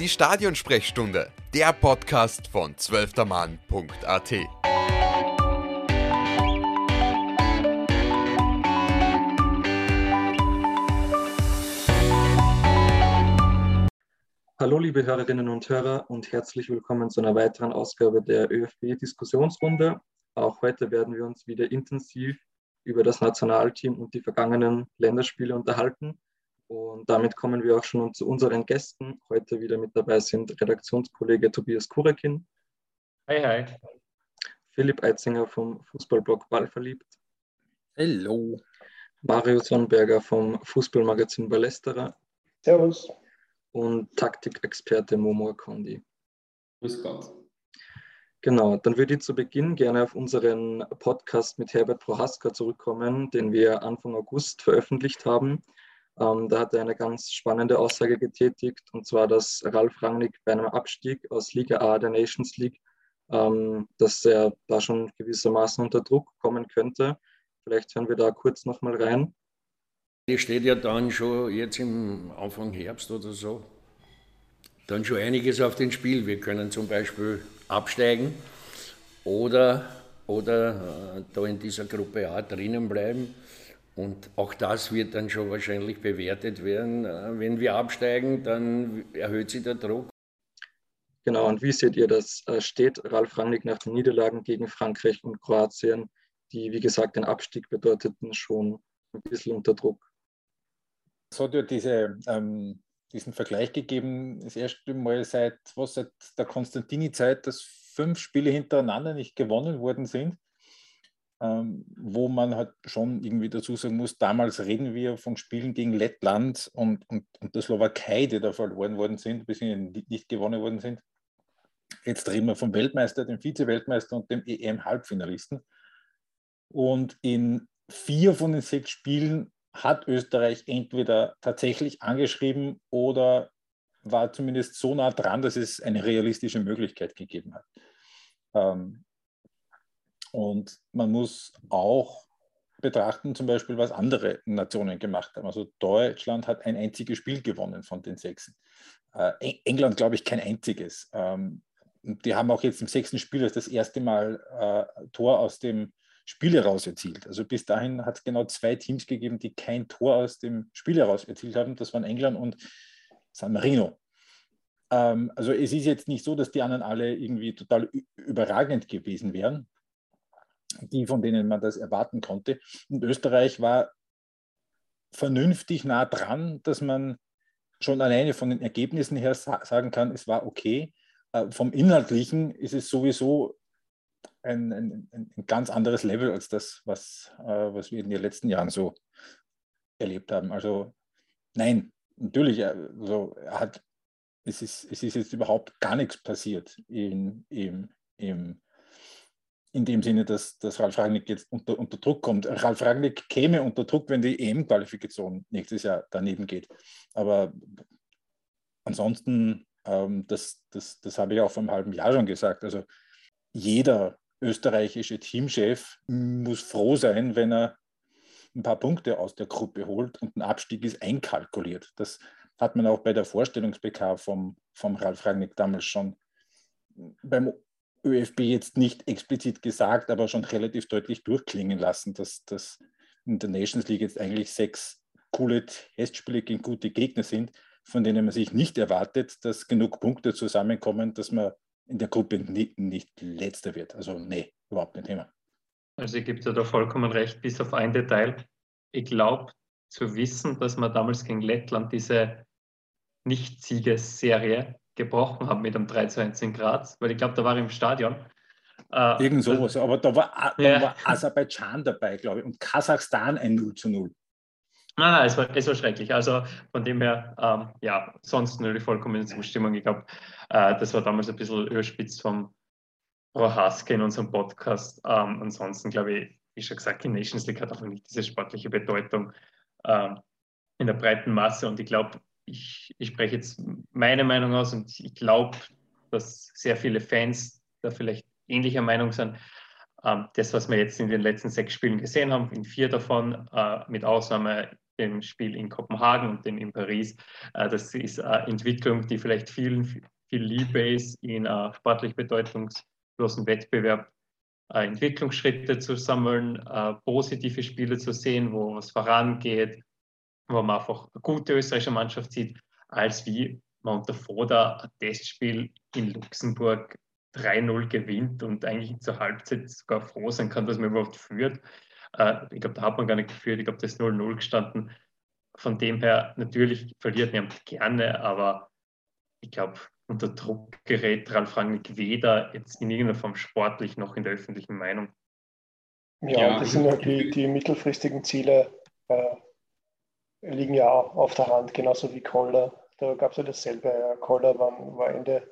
Die Stadionsprechstunde, der Podcast von zwölftermann.at. Hallo liebe Hörerinnen und Hörer und herzlich willkommen zu einer weiteren Ausgabe der ÖFB-Diskussionsrunde. Auch heute werden wir uns wieder intensiv über das Nationalteam und die vergangenen Länderspiele unterhalten. Und damit kommen wir auch schon zu unseren Gästen. Heute wieder mit dabei sind Redaktionskollege Tobias Kurekin. Hi, hi. Philipp Eitzinger vom Fußballblog Ballverliebt. Hallo. Mario Sonnberger vom Fußballmagazin Ballesterer. Servus. Und Taktikexperte Momo Kondi. Grüß Gott. Genau, dann würde ich zu Beginn gerne auf unseren Podcast mit Herbert Prohaska zurückkommen, den wir Anfang August veröffentlicht haben. Ähm, da hat er eine ganz spannende Aussage getätigt, und zwar, dass Ralf Rangnick bei einem Abstieg aus Liga A der Nations League, ähm, dass er da schon gewissermaßen unter Druck kommen könnte. Vielleicht hören wir da kurz nochmal rein. Die steht ja dann schon jetzt im Anfang Herbst oder so, dann schon einiges auf dem Spiel. Wir können zum Beispiel absteigen oder, oder äh, da in dieser Gruppe A drinnen bleiben. Und auch das wird dann schon wahrscheinlich bewertet werden. Äh, wenn wir absteigen, dann erhöht sich der Druck. Genau, und wie seht ihr das? Äh, steht Ralf Rangnick nach den Niederlagen gegen Frankreich und Kroatien, die, wie gesagt, den Abstieg bedeuteten, schon ein bisschen unter Druck? Es hat ja diese, ähm, diesen Vergleich gegeben, das erste Mal seit, was, seit der Konstantini-Zeit, dass fünf Spiele hintereinander nicht gewonnen worden sind ähm, wo man halt schon irgendwie dazu sagen muss, damals reden wir von Spielen gegen Lettland und, und, und der Slowakei, die da verloren worden sind, bis nicht gewonnen worden sind. Jetzt reden wir vom Weltmeister, dem Vize-Weltmeister und dem EM-Halbfinalisten. Und in vier von den sechs Spielen hat Österreich entweder tatsächlich angeschrieben oder war zumindest so nah dran, dass es eine realistische Möglichkeit gegeben hat. Ähm, und man muss auch betrachten, zum Beispiel, was andere Nationen gemacht haben. Also Deutschland hat ein einziges Spiel gewonnen von den sechs. Äh, England, glaube ich, kein einziges. Ähm, die haben auch jetzt im sechsten Spiel das erste Mal äh, Tor aus dem Spiel heraus erzielt. Also bis dahin hat es genau zwei Teams gegeben, die kein Tor aus dem Spiel heraus erzielt haben. Das waren England und San Marino. Ähm, also es ist jetzt nicht so, dass die anderen alle irgendwie total überragend gewesen wären die, von denen man das erwarten konnte. Und Österreich war vernünftig nah dran, dass man schon alleine von den Ergebnissen her sagen kann, es war okay. Äh, vom Inhaltlichen ist es sowieso ein, ein, ein ganz anderes Level als das, was, äh, was wir in den letzten Jahren so erlebt haben. Also nein, natürlich, also hat, es, ist, es ist jetzt überhaupt gar nichts passiert in, im, im in dem Sinne, dass, dass Ralf Rangnick jetzt unter, unter Druck kommt. Ralf Rangnick käme unter Druck, wenn die EM-Qualifikation nächstes Jahr daneben geht. Aber ansonsten, ähm, das, das, das habe ich auch vor einem halben Jahr schon gesagt, also jeder österreichische Teamchef muss froh sein, wenn er ein paar Punkte aus der Gruppe holt und ein Abstieg ist einkalkuliert. Das hat man auch bei der Vorstellungs-PK vom, vom Ralf Rangnick damals schon beim ÖFB jetzt nicht explizit gesagt, aber schon relativ deutlich durchklingen lassen, dass das in der Nations League jetzt eigentlich sechs coole Testspiele gegen gute Gegner sind, von denen man sich nicht erwartet, dass genug Punkte zusammenkommen, dass man in der Gruppe nicht, nicht letzter wird. Also nee, überhaupt kein Thema. Also ich gebe dir da vollkommen recht, bis auf ein Detail. Ich glaube zu wissen, dass man damals gegen Lettland diese Nicht-Siegesserie gebrochen haben mit einem 3 zu 1 in Graz, weil ich glaube, da war ich im Stadion. Äh, Irgend sowas, aber da war, da ja. war Aserbaidschan dabei, glaube ich, und Kasachstan ein 0 zu 0. Nein, nein, es war, es war schrecklich. Also von dem her, ähm, ja, sonst natürlich vollkommen in Zustimmung. Ich glaube, äh, das war damals ein bisschen überspitzt vom Frau Haske in unserem Podcast. Ähm, ansonsten glaube ich, wie schon gesagt, die Nations League hat auch nicht diese sportliche Bedeutung ähm, in der breiten Masse. Und ich glaube, ich, ich spreche jetzt meine Meinung aus und ich glaube, dass sehr viele Fans da vielleicht ähnlicher Meinung sind. Ähm, das, was wir jetzt in den letzten sechs Spielen gesehen haben, in vier davon, äh, mit Ausnahme dem Spiel in Kopenhagen und dem in Paris. Äh, das ist eine Entwicklung, die vielleicht vielen viel ist, in uh, sportlich bedeutungslosen Wettbewerb uh, Entwicklungsschritte zu sammeln, uh, positive Spiele zu sehen, wo was vorangeht, wo man einfach eine gute österreichische Mannschaft sieht, als wie man unter Foda ein Testspiel in Luxemburg 3-0 gewinnt und eigentlich zur Halbzeit sogar froh sein kann, dass man überhaupt führt. Äh, ich glaube, da hat man gar nicht geführt. Ich glaube, das ist 0-0 gestanden. Von dem her, natürlich verliert niemand gerne, aber ich glaube, unter Druck gerät Ralf Rangnick weder jetzt in irgendeiner Form sportlich noch in der öffentlichen Meinung. Ja, ja das sind halt die, die mittelfristigen Ziele, äh, liegen ja auch auf der Hand, genauso wie Kohler. Da gab es ja dasselbe. Kohler war, war Ende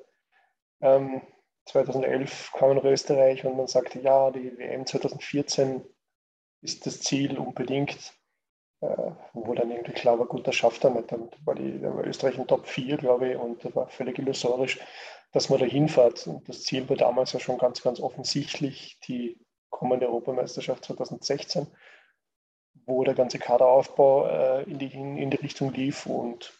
ähm, 2011 kam nach Österreich und man sagte, ja, die WM 2014 ist das Ziel unbedingt. Äh, wo dann irgendwie klar war, gut, das schafft er nicht. Dann war, die, war Österreich in Top 4, glaube ich, und das war völlig illusorisch, dass man da hinfährt. Und das Ziel war damals ja schon ganz, ganz offensichtlich die kommende Europameisterschaft 2016, wo der ganze Kaderaufbau äh, in, die, in, in die Richtung lief. Und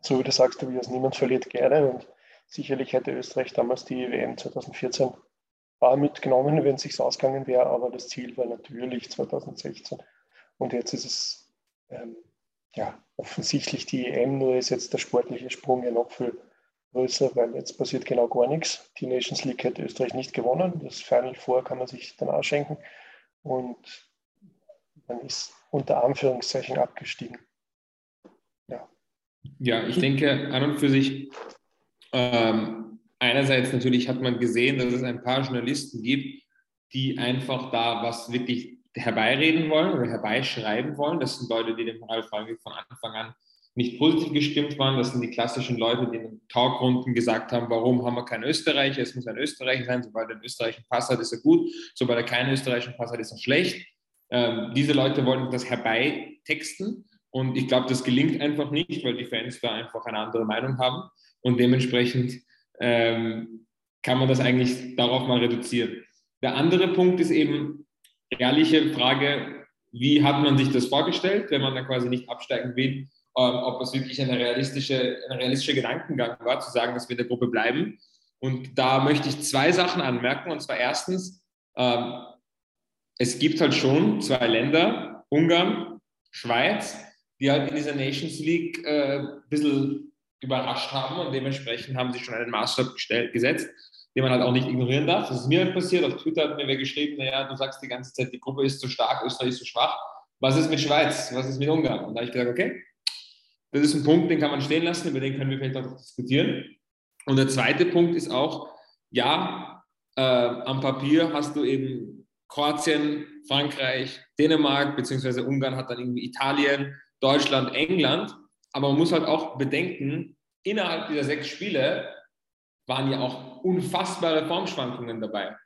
so wie du sagst, Tobias, niemand verliert gerne. Und sicherlich hätte Österreich damals die WM 2014 mitgenommen, wenn es sich ausgegangen wäre, aber das Ziel war natürlich 2016. Und jetzt ist es ähm, ja, offensichtlich die EM, nur ist jetzt der sportliche Sprung ja noch viel größer, weil jetzt passiert genau gar nichts. Die Nations League hätte Österreich nicht gewonnen. Das Final Four kann man sich dann ausschenken. Und man ist unter Anführungszeichen abgestiegen. Ja, ja ich denke an und für sich, ähm, einerseits natürlich hat man gesehen, dass es ein paar Journalisten gibt, die einfach da was wirklich herbeireden wollen oder herbeischreiben wollen. Das sind Leute, die dem Ralf Rangnick von Anfang an nicht positiv gestimmt waren. Das sind die klassischen Leute, die in den Talkrunden gesagt haben, warum haben wir keinen Österreicher? Es muss ein Österreicher sein. Sobald er einen österreichischen Pass hat, ist er gut. Sobald er keinen österreichischen Pass hat, ist er schlecht. Ähm, diese Leute wollen das herbeitexten. Und ich glaube, das gelingt einfach nicht, weil die Fans da einfach eine andere Meinung haben. Und dementsprechend ähm, kann man das eigentlich darauf mal reduzieren. Der andere Punkt ist eben, ehrliche Frage, wie hat man sich das vorgestellt, wenn man dann quasi nicht absteigen will, ähm, ob es wirklich ein realistischer Gedankengang war, zu sagen, dass wir in der Gruppe bleiben. Und da möchte ich zwei Sachen anmerken. Und zwar erstens, ähm, es gibt halt schon zwei Länder, Ungarn, Schweiz, die halt in dieser Nations League äh, ein bisschen überrascht haben und dementsprechend haben sie schon einen Maßstab gesetzt den man halt auch nicht ignorieren darf. Das ist mir halt passiert. Auf Twitter hat mir wer geschrieben, naja, du sagst die ganze Zeit, die Gruppe ist zu stark, Österreich ist zu schwach. Was ist mit Schweiz? Was ist mit Ungarn? Und da habe ich gesagt, okay, das ist ein Punkt, den kann man stehen lassen, über den können wir vielleicht auch diskutieren. Und der zweite Punkt ist auch, ja, äh, am Papier hast du eben Kroatien, Frankreich, Dänemark, beziehungsweise Ungarn hat dann irgendwie Italien, Deutschland, England. Aber man muss halt auch bedenken, innerhalb dieser sechs Spiele waren ja auch unfassbare Formschwankungen dabei.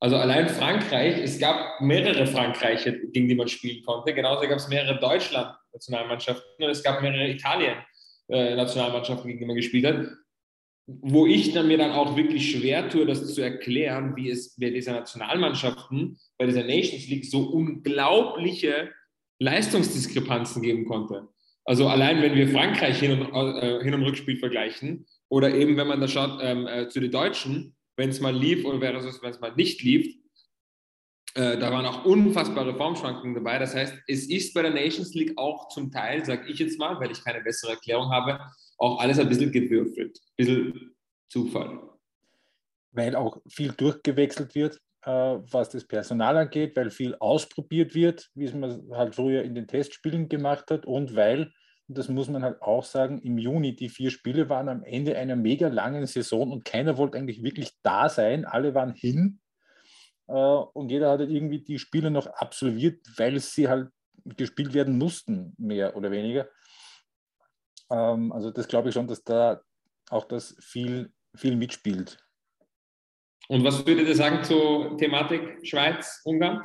Also allein Frankreich, es gab mehrere Frankreiche, gegen die man spielen konnte. Genauso gab es mehrere Deutschland-Nationalmannschaften und es gab mehrere Italien-Nationalmannschaften, gegen die man gespielt hat. Wo ich dann mir dann auch wirklich schwer tue, das zu erklären, wie es bei dieser Nationalmannschaften, bei dieser Nations League so unglaubliche Leistungsdiskrepanzen geben konnte. Also allein wenn wir Frankreich hin und, äh, hin und Rückspiel vergleichen, oder eben, wenn man da schaut ähm, äh, zu den Deutschen, wenn es mal lief oder wenn es mal nicht lief, äh, da waren auch unfassbare Formschwankungen dabei. Das heißt, es ist bei der Nations League auch zum Teil, sage ich jetzt mal, weil ich keine bessere Erklärung habe, auch alles ein bisschen gewürfelt, ein bisschen Zufall. Weil auch viel durchgewechselt wird, äh, was das Personal angeht, weil viel ausprobiert wird, wie es man halt früher in den Testspielen gemacht hat und weil und das muss man halt auch sagen, im Juni, die vier Spiele waren am Ende einer mega langen Saison und keiner wollte eigentlich wirklich da sein. Alle waren hin äh, und jeder hat irgendwie die Spiele noch absolviert, weil sie halt gespielt werden mussten, mehr oder weniger. Ähm, also das glaube ich schon, dass da auch das viel, viel mitspielt. Und was würdet ihr sagen zur Thematik Schweiz, Ungarn?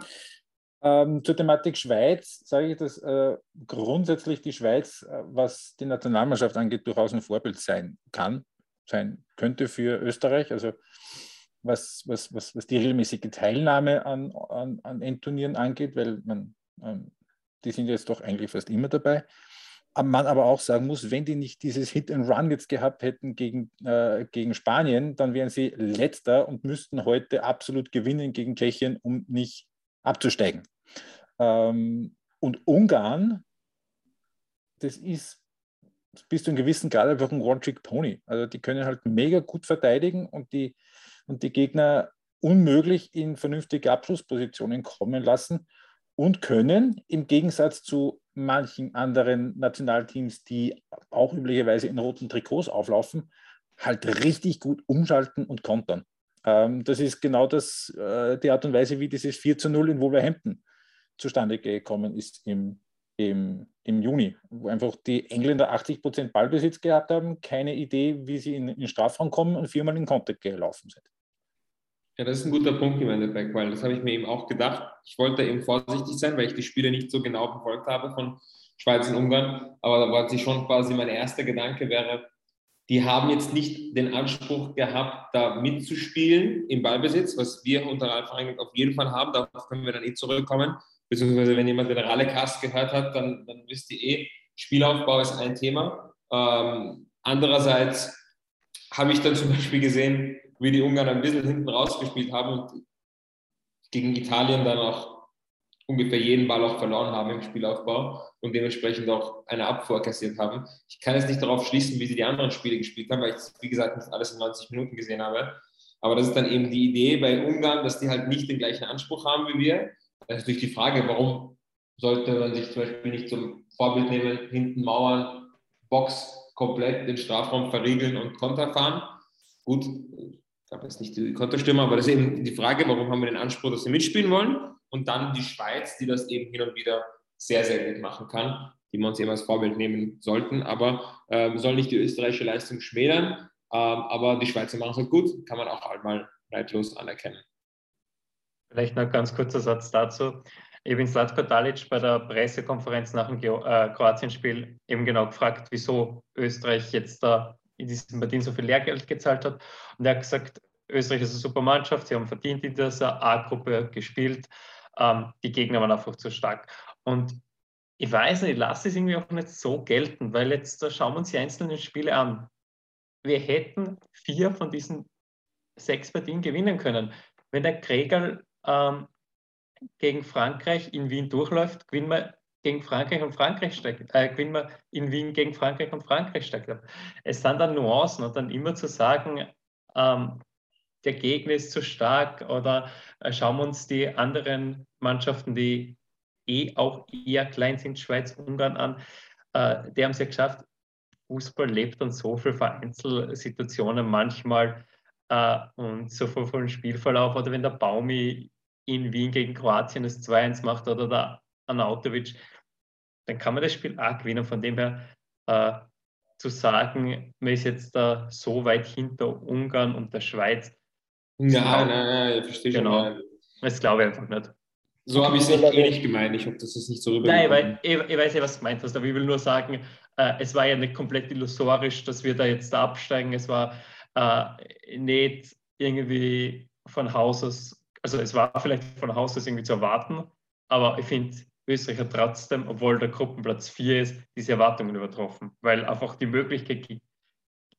Ähm, zur Thematik Schweiz sage ich, dass äh, grundsätzlich die Schweiz, äh, was die Nationalmannschaft angeht, durchaus ein Vorbild sein kann, sein könnte für Österreich. Also was, was, was, was die regelmäßige Teilnahme an, an, an Endturnieren angeht, weil man ähm, die sind jetzt doch eigentlich fast immer dabei. Man aber auch sagen muss, wenn die nicht dieses Hit and Run jetzt gehabt hätten gegen, äh, gegen Spanien, dann wären sie letzter und müssten heute absolut gewinnen gegen Tschechien, um nicht abzusteigen. Ähm, und Ungarn, das ist bis zu einem gewissen Grad einfach ein One-Trick-Pony. Also die können halt mega gut verteidigen und die, und die Gegner unmöglich in vernünftige Abschlusspositionen kommen lassen und können im Gegensatz zu manchen anderen Nationalteams, die auch üblicherweise in roten Trikots auflaufen, halt richtig gut umschalten und kontern. Ähm, das ist genau das, äh, die Art und Weise, wie dieses 4 zu 0 in Wolverhampton zustande gekommen ist im, im, im Juni, wo einfach die Engländer 80 Prozent Ballbesitz gehabt haben, keine Idee, wie sie in, den Strafraum kommen und viermal in Kontakt gelaufen sind. Ja, das ist ein guter Punkt im Endeffekt, weil das habe ich mir eben auch gedacht. Ich wollte eben vorsichtig sein, weil ich die Spiele nicht so genau verfolgt habe von Schweiz und Ungarn. Aber da war sich schon quasi mein erster Gedanke wäre, die haben jetzt nicht den Anspruch gehabt, da mitzuspielen im Ballbesitz, was wir unter Ralf auf jeden Fall haben. Darauf können wir dann eh zurückkommen. Beziehungsweise, wenn jemand den Rallecast gehört hat, dann, dann wisst ihr eh, Spielaufbau ist ein Thema. Ähm, andererseits habe ich dann zum Beispiel gesehen, wie die Ungarn ein bisschen hinten rausgespielt haben und gegen Italien dann auch ungefähr jeden Ball auch verloren haben im Spielaufbau und dementsprechend auch eine Abfuhr kassiert haben. Ich kann jetzt nicht darauf schließen, wie sie die anderen Spiele gespielt haben, weil ich, wie gesagt, nicht alles in 90 Minuten gesehen habe. Aber das ist dann eben die Idee bei Ungarn, dass die halt nicht den gleichen Anspruch haben wie wir. Das ist natürlich die Frage, warum sollte man sich zum Beispiel nicht zum Vorbild nehmen, hinten Mauern, Box komplett den Strafraum verriegeln und Konter fahren. Gut, glaube jetzt nicht die Konterstürmer, aber das ist eben die Frage, warum haben wir den Anspruch, dass sie mitspielen wollen? Und dann die Schweiz, die das eben hin und wieder sehr, sehr gut machen kann, die wir uns eben als Vorbild nehmen sollten. Aber ähm, soll nicht die österreichische Leistung schmälern, ähm, aber die Schweizer machen es halt gut, kann man auch einmal neidlos anerkennen. Vielleicht noch ein ganz kurzer Satz dazu. Ich habe in Slatko Dalic bei der Pressekonferenz nach dem äh, Kroatien-Spiel eben genau gefragt, wieso Österreich jetzt da in diesen Partien so viel Lehrgeld gezahlt hat. Und er hat gesagt, Österreich ist eine super Mannschaft, sie haben verdient in dieser A-Gruppe gespielt, ähm, die Gegner waren einfach zu stark. Und ich weiß nicht, ich lasse es irgendwie auch nicht so gelten, weil jetzt da schauen wir uns die einzelnen Spiele an. Wir hätten vier von diesen sechs Partien gewinnen können. Wenn der Kregerl ähm, gegen Frankreich in Wien durchläuft, gewinnen wir gegen Frankreich und Frankreich steigt, äh, gewinnen wir in Wien gegen Frankreich und Frankreich steigt. Es sind dann Nuancen und dann immer zu sagen, ähm, der Gegner ist zu stark oder äh, schauen wir uns die anderen Mannschaften, die eh auch eher klein sind, Schweiz, Ungarn an, äh, die haben es ja geschafft. Fußball lebt und so viel Vereinzelsituationen manchmal äh, und so viel vom Spielverlauf oder wenn der Baumi in Wien gegen Kroatien das 2-1 macht oder der Anautovic, dann kann man das Spiel auch gewinnen. Von dem her äh, zu sagen, man ist jetzt da so weit hinter Ungarn und der Schweiz. Nein, nein, nein, ich verstehe genau, schon. Das glaube ich einfach nicht. So habe ich es eh nicht gemeint. Ich hoffe, dass es nicht so rüber. Nein, weil ich, ich, weiß ja, was du gemeint hast, aber ich will nur sagen, äh, es war ja nicht komplett illusorisch, dass wir da jetzt da absteigen. Es war äh, nicht irgendwie von Haus aus, also es war vielleicht von Haus aus irgendwie zu erwarten, aber ich finde, Österreich hat trotzdem, obwohl der Gruppenplatz 4 ist, diese Erwartungen übertroffen, weil einfach die Möglichkeit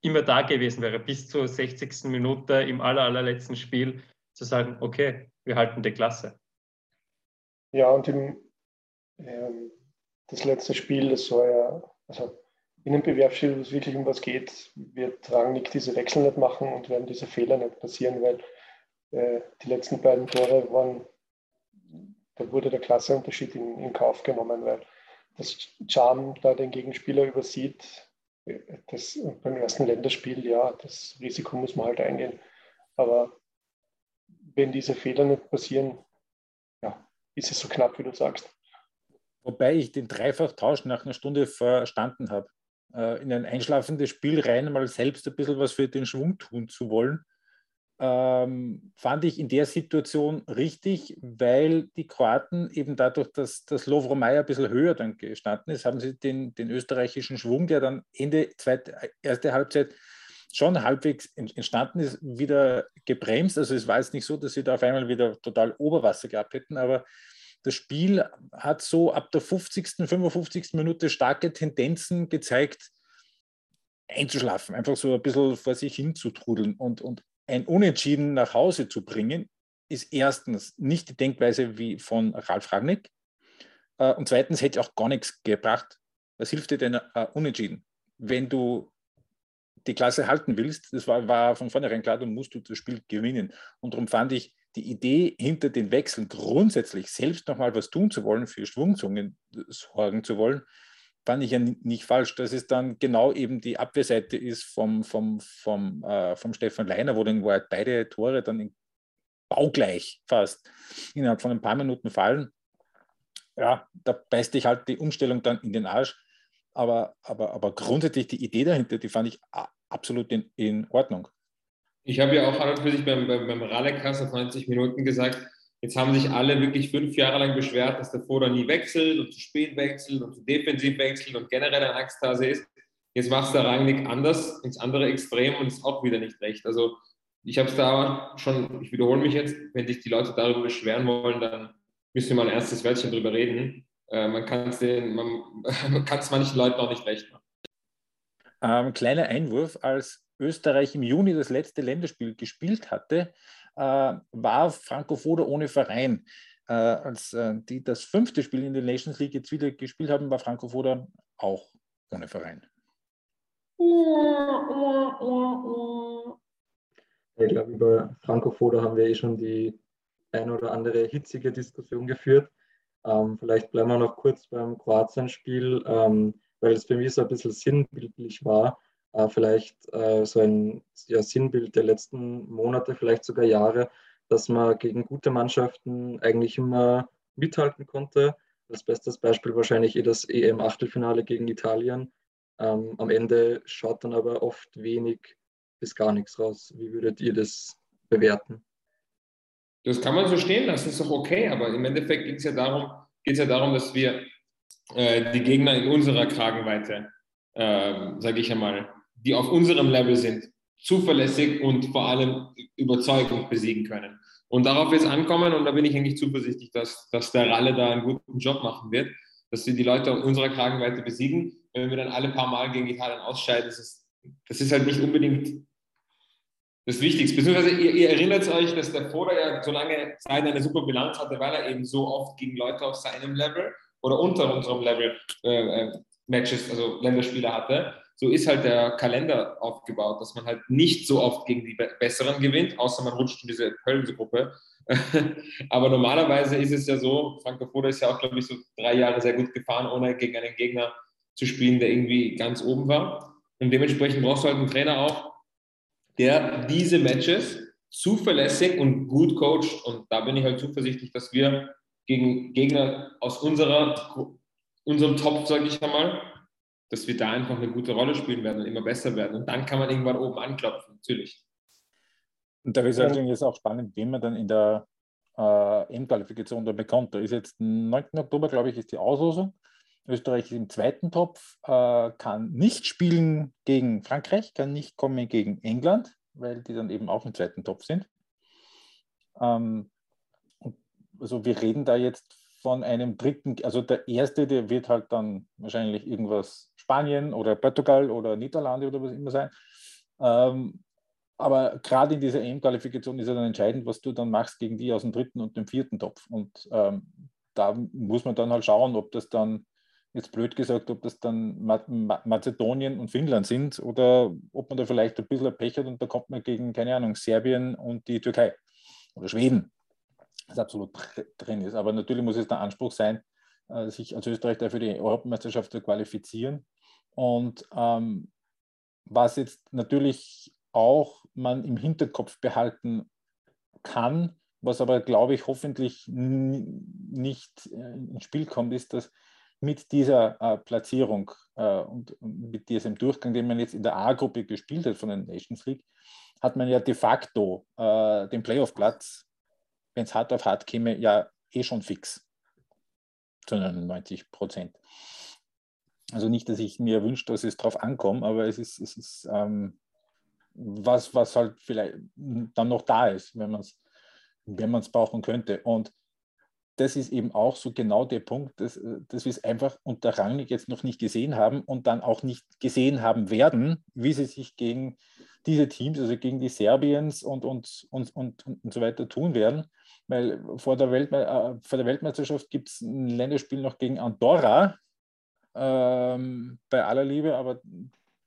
immer da gewesen wäre, bis zur 60. Minute im aller, allerletzten Spiel zu sagen, okay, wir halten die Klasse. Ja, und im, ähm, das letzte Spiel, das war ja, also in einem Bewerbsspiel, wo es wirklich um was geht, wird Rangnick diese Wechsel nicht machen und werden diese Fehler nicht passieren, weil äh, die letzten beiden Tore waren da wurde der Klasseunterschied in, in Kauf genommen, weil das Charm da den Gegenspieler übersieht. Das, beim ersten Länderspiel, ja, das Risiko muss man halt eingehen. Aber wenn diese Fehler nicht passieren, ja, ist es so knapp, wie du sagst. Wobei ich den Dreifach-Tausch nach einer Stunde verstanden habe. Äh, in ein einschlafendes Spiel rein, mal selbst ein bisschen was für den Schwung tun zu wollen ähm, fand ich in der Situation richtig, weil die Kroaten eben dadurch, dass das Lovro Meyer ein bisschen höher dann gestanden ist, haben sie den, den österreichischen Schwung, der dann Ende zweite, erste Halbzeit schon halbwegs entstanden ist, wieder gebremst. Also es war jetzt nicht so, dass sie da auf einmal wieder total Oberwasser gehabt hätten, aber das Spiel hat so ab der 50., 55. Minute starke Tendenzen gezeigt, einzuschlafen, einfach so ein bisschen vor sich hin zu trudeln und, und ein Unentschieden nach Hause zu bringen, ist erstens nicht die Denkweise wie von Ralf Ragnick äh, und zweitens hätte auch gar nichts gebracht. Was hilft dir denn uh, Unentschieden? Wenn du die Klasse halten willst, das war, war von vornherein klar, dann musst du das Spiel gewinnen. Und darum fand ich die Idee hinter den Wechseln grundsätzlich selbst nochmal was tun zu wollen, für Schwungzungen sorgen zu wollen, fand ich ja nicht falsch, dass es dann genau eben die Abwehrseite ist vom, vom, vom, äh, vom Stefan Leiner, wo dann halt beide Tore dann baugleich fast innerhalb von ein paar Minuten fallen. Ja, da beißt dich halt die Umstellung dann in den Arsch. Aber, aber, aber grundsätzlich die Idee dahinter, die fand ich absolut in, in Ordnung. Ich habe ja auch an und für sich beim, beim, beim Rallekas auf 90 Minuten gesagt, jetzt haben sich alle wirklich fünf Jahre lang beschwert, dass der Vorder nie wechselt und zu spät wechselt und zu defensiv wechselt und generell ein Axthase ist. Jetzt macht es der Rangnick anders, ins andere Extrem und ist auch wieder nicht recht. Also ich habe es da schon, ich wiederhole mich jetzt, wenn sich die Leute darüber beschweren wollen, dann müssen wir mal ein erstes Wörtchen drüber reden. Äh, man kann es man, man manchen Leuten auch nicht recht machen. Ähm, kleiner Einwurf, als Österreich im Juni das letzte Länderspiel gespielt hatte, war Franco Foda ohne Verein. Äh, als äh, die das fünfte Spiel in der Nations League jetzt wieder gespielt haben, war Franco Foda auch ohne Verein. Ich glaube, über Franco Foda haben wir eh schon die ein oder andere hitzige Diskussion geführt. Ähm, vielleicht bleiben wir noch kurz beim Kroatien-Spiel, ähm, weil es für mich so ein bisschen sinnbildlich war. Äh, vielleicht äh, so ein ja, Sinnbild der letzten Monate, vielleicht sogar Jahre, dass man gegen gute Mannschaften eigentlich immer mithalten konnte. Das beste Beispiel wahrscheinlich eh das EM-Achtelfinale gegen Italien. Ähm, am Ende schaut dann aber oft wenig bis gar nichts raus. Wie würdet ihr das bewerten? Das kann man so stehen lassen, ist doch okay, aber im Endeffekt geht es ja darum, ja darum, dass wir äh, die Gegner in unserer Kragenweite, äh, sage ich einmal, die auf unserem Level sind, zuverlässig und vor allem überzeugend besiegen können. Und darauf wird es ankommen und da bin ich eigentlich zuversichtlich, dass, dass der Ralle da einen guten Job machen wird, dass wir die Leute auf unserer Kragenweite besiegen. Wenn wir dann alle paar Mal gegen Italien ausscheiden, das ist, das ist halt nicht unbedingt das Wichtigste. Beziehungsweise ihr, ihr erinnert euch, dass der Foda ja so lange Zeit eine super Bilanz hatte, weil er eben so oft gegen Leute auf seinem Level oder unter unserem Level äh, äh Matches, also Länderspiele hatte. So ist halt der Kalender aufgebaut, dass man halt nicht so oft gegen die Besseren gewinnt, außer man rutscht in diese Köln-Gruppe. Aber normalerweise ist es ja so, Franco Foda ist ja auch, glaube ich, so drei Jahre sehr gut gefahren, ohne gegen einen Gegner zu spielen, der irgendwie ganz oben war. Und dementsprechend brauchst du halt einen Trainer auch, der diese Matches zuverlässig und gut coacht. Und da bin ich halt zuversichtlich, dass wir gegen Gegner aus unserer, unserem Top, sage ich einmal, dass wir da einfach eine gute Rolle spielen werden und immer besser werden. Und dann kann man irgendwann oben anklopfen, natürlich. Und da ist natürlich jetzt auch spannend, wen man dann in der äh, M-Qualifikation da bekommt. Da ist jetzt 9. Oktober, glaube ich, ist die Auslosung. Österreich ist im zweiten Topf, äh, kann nicht spielen gegen Frankreich, kann nicht kommen gegen England, weil die dann eben auch im zweiten Topf sind. Ähm, also wir reden da jetzt von einem dritten, also der erste, der wird halt dann wahrscheinlich irgendwas Spanien oder Portugal oder Niederlande oder was immer sein. Ähm, aber gerade in dieser EM-Qualifikation ist ja dann entscheidend, was du dann machst gegen die aus dem dritten und dem vierten Topf. Und ähm, da muss man dann halt schauen, ob das dann jetzt blöd gesagt, ob das dann Mazedonien und Finnland sind oder ob man da vielleicht ein bisschen Pech hat und da kommt man gegen, keine Ahnung, Serbien und die Türkei oder Schweden, das absolut drin ist. Aber natürlich muss es der Anspruch sein, äh, sich als Österreich dafür die Europameisterschaft zu qualifizieren. Und ähm, was jetzt natürlich auch man im Hinterkopf behalten kann, was aber, glaube ich, hoffentlich nicht äh, ins Spiel kommt, ist, dass mit dieser äh, Platzierung äh, und, und, mit diesem Durchgang, den man jetzt in der A-Gruppe gespielt hat von der Nations League, hat man ja de facto äh, den Playoff-Platz, wenn es hart auf hart käme, ja eh schon fix. Zu 99 Prozent. Also nicht, dass ich mir wünsche, dass es darauf ankommt, aber es ist, es ist ähm, was, was halt vielleicht dann noch da ist, wenn man es wenn brauchen könnte. Und das ist eben auch so genau der Punkt, dass, dass wir es einfach unter Rangnick jetzt noch nicht gesehen haben und dann auch nicht gesehen haben werden, wie sie sich gegen diese Teams, also gegen die Serbiens und, und, und, und, und so weiter tun werden. Weil vor der, Weltme äh, vor der Weltmeisterschaft gibt es ein Länderspiel noch gegen Andorra, ähm, bei aller Liebe, aber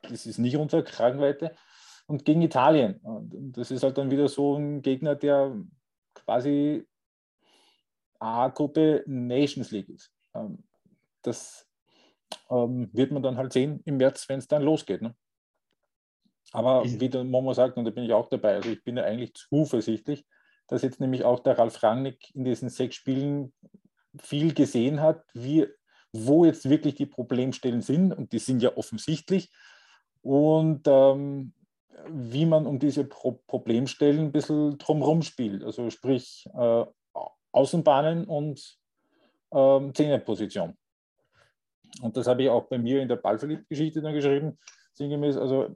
das ist nicht unsere Kragenweite. Und gegen Italien. Und das ist halt dann wieder so ein Gegner, der quasi A-Gruppe Nations League ist. Ähm, das ähm, wird man dann halt sehen im März, wenn es dann losgeht. Ne? Aber wie der Momo sagt, und da bin ich auch dabei, also ich bin ja eigentlich zuversichtlich, dass jetzt nämlich auch der Ralf Rangnick in diesen sechs Spielen viel gesehen hat, wie, wo jetzt wirklich die Problemstellen sind, und die sind ja offensichtlich, und ähm, wie man um diese Pro Problemstellen ein bisschen drumherum spielt. Also sprich äh, Außenbahnen und ähm, Zehnerposition. Und das habe ich auch bei mir in der Ballverliebt-Geschichte dann geschrieben, sinngemäß, also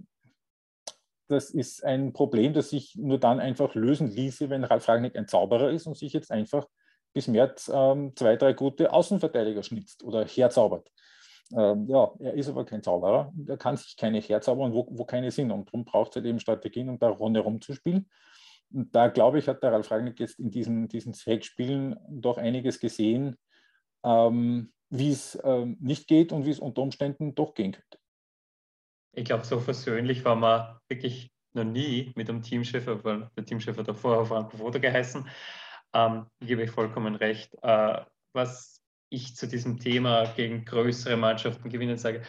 das ist ein Problem, das sich nur dann einfach lösen ließe, wenn Ralf Ragnick ein Zauberer ist und sich jetzt einfach bis März ähm, zwei, drei gute Außenverteidiger schnitzt oder herzaubert. Ähm, ja, er ist aber kein Zauberer, er kann sich keine herzaubern, wo, wo keine sind. Und darum braucht es halt eben Strategien, um da rundherum zu spielen. Und da glaube ich, hat der Ralf Ragnick jetzt in diesen, diesen sechs Spielen doch einiges gesehen, ähm, wie es ähm, nicht geht und wie es unter Umständen doch gehen könnte. Ich glaube, so versöhnlich war man wirklich noch nie mit dem Teamchef, weil der Teamchef hat davor Franco Foto geheißen. Ähm, gebe ich vollkommen recht. Äh, was ich zu diesem Thema gegen größere Mannschaften gewinnen sage,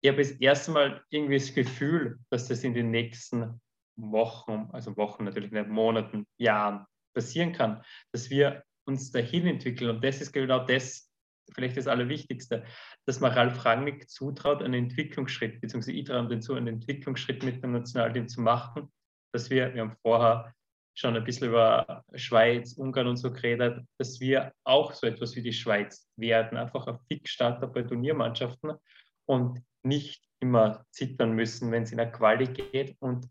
ich habe das erste Mal irgendwie das Gefühl, dass das in den nächsten Wochen, also Wochen natürlich nicht, Monaten, Jahren passieren kann, dass wir uns dahin entwickeln. Und das ist genau das, vielleicht das Allerwichtigste, dass man Ralf Rangnick zutraut, einen Entwicklungsschritt, beziehungsweise ich traue den zu, einen Entwicklungsschritt mit dem Nationalteam zu machen, dass wir, wir haben vorher schon ein bisschen über Schweiz, Ungarn und so geredet, dass wir auch so etwas wie die Schweiz werden, einfach ein Fixstarter bei Turniermannschaften und nicht immer zittern müssen, wenn es in der Quali geht und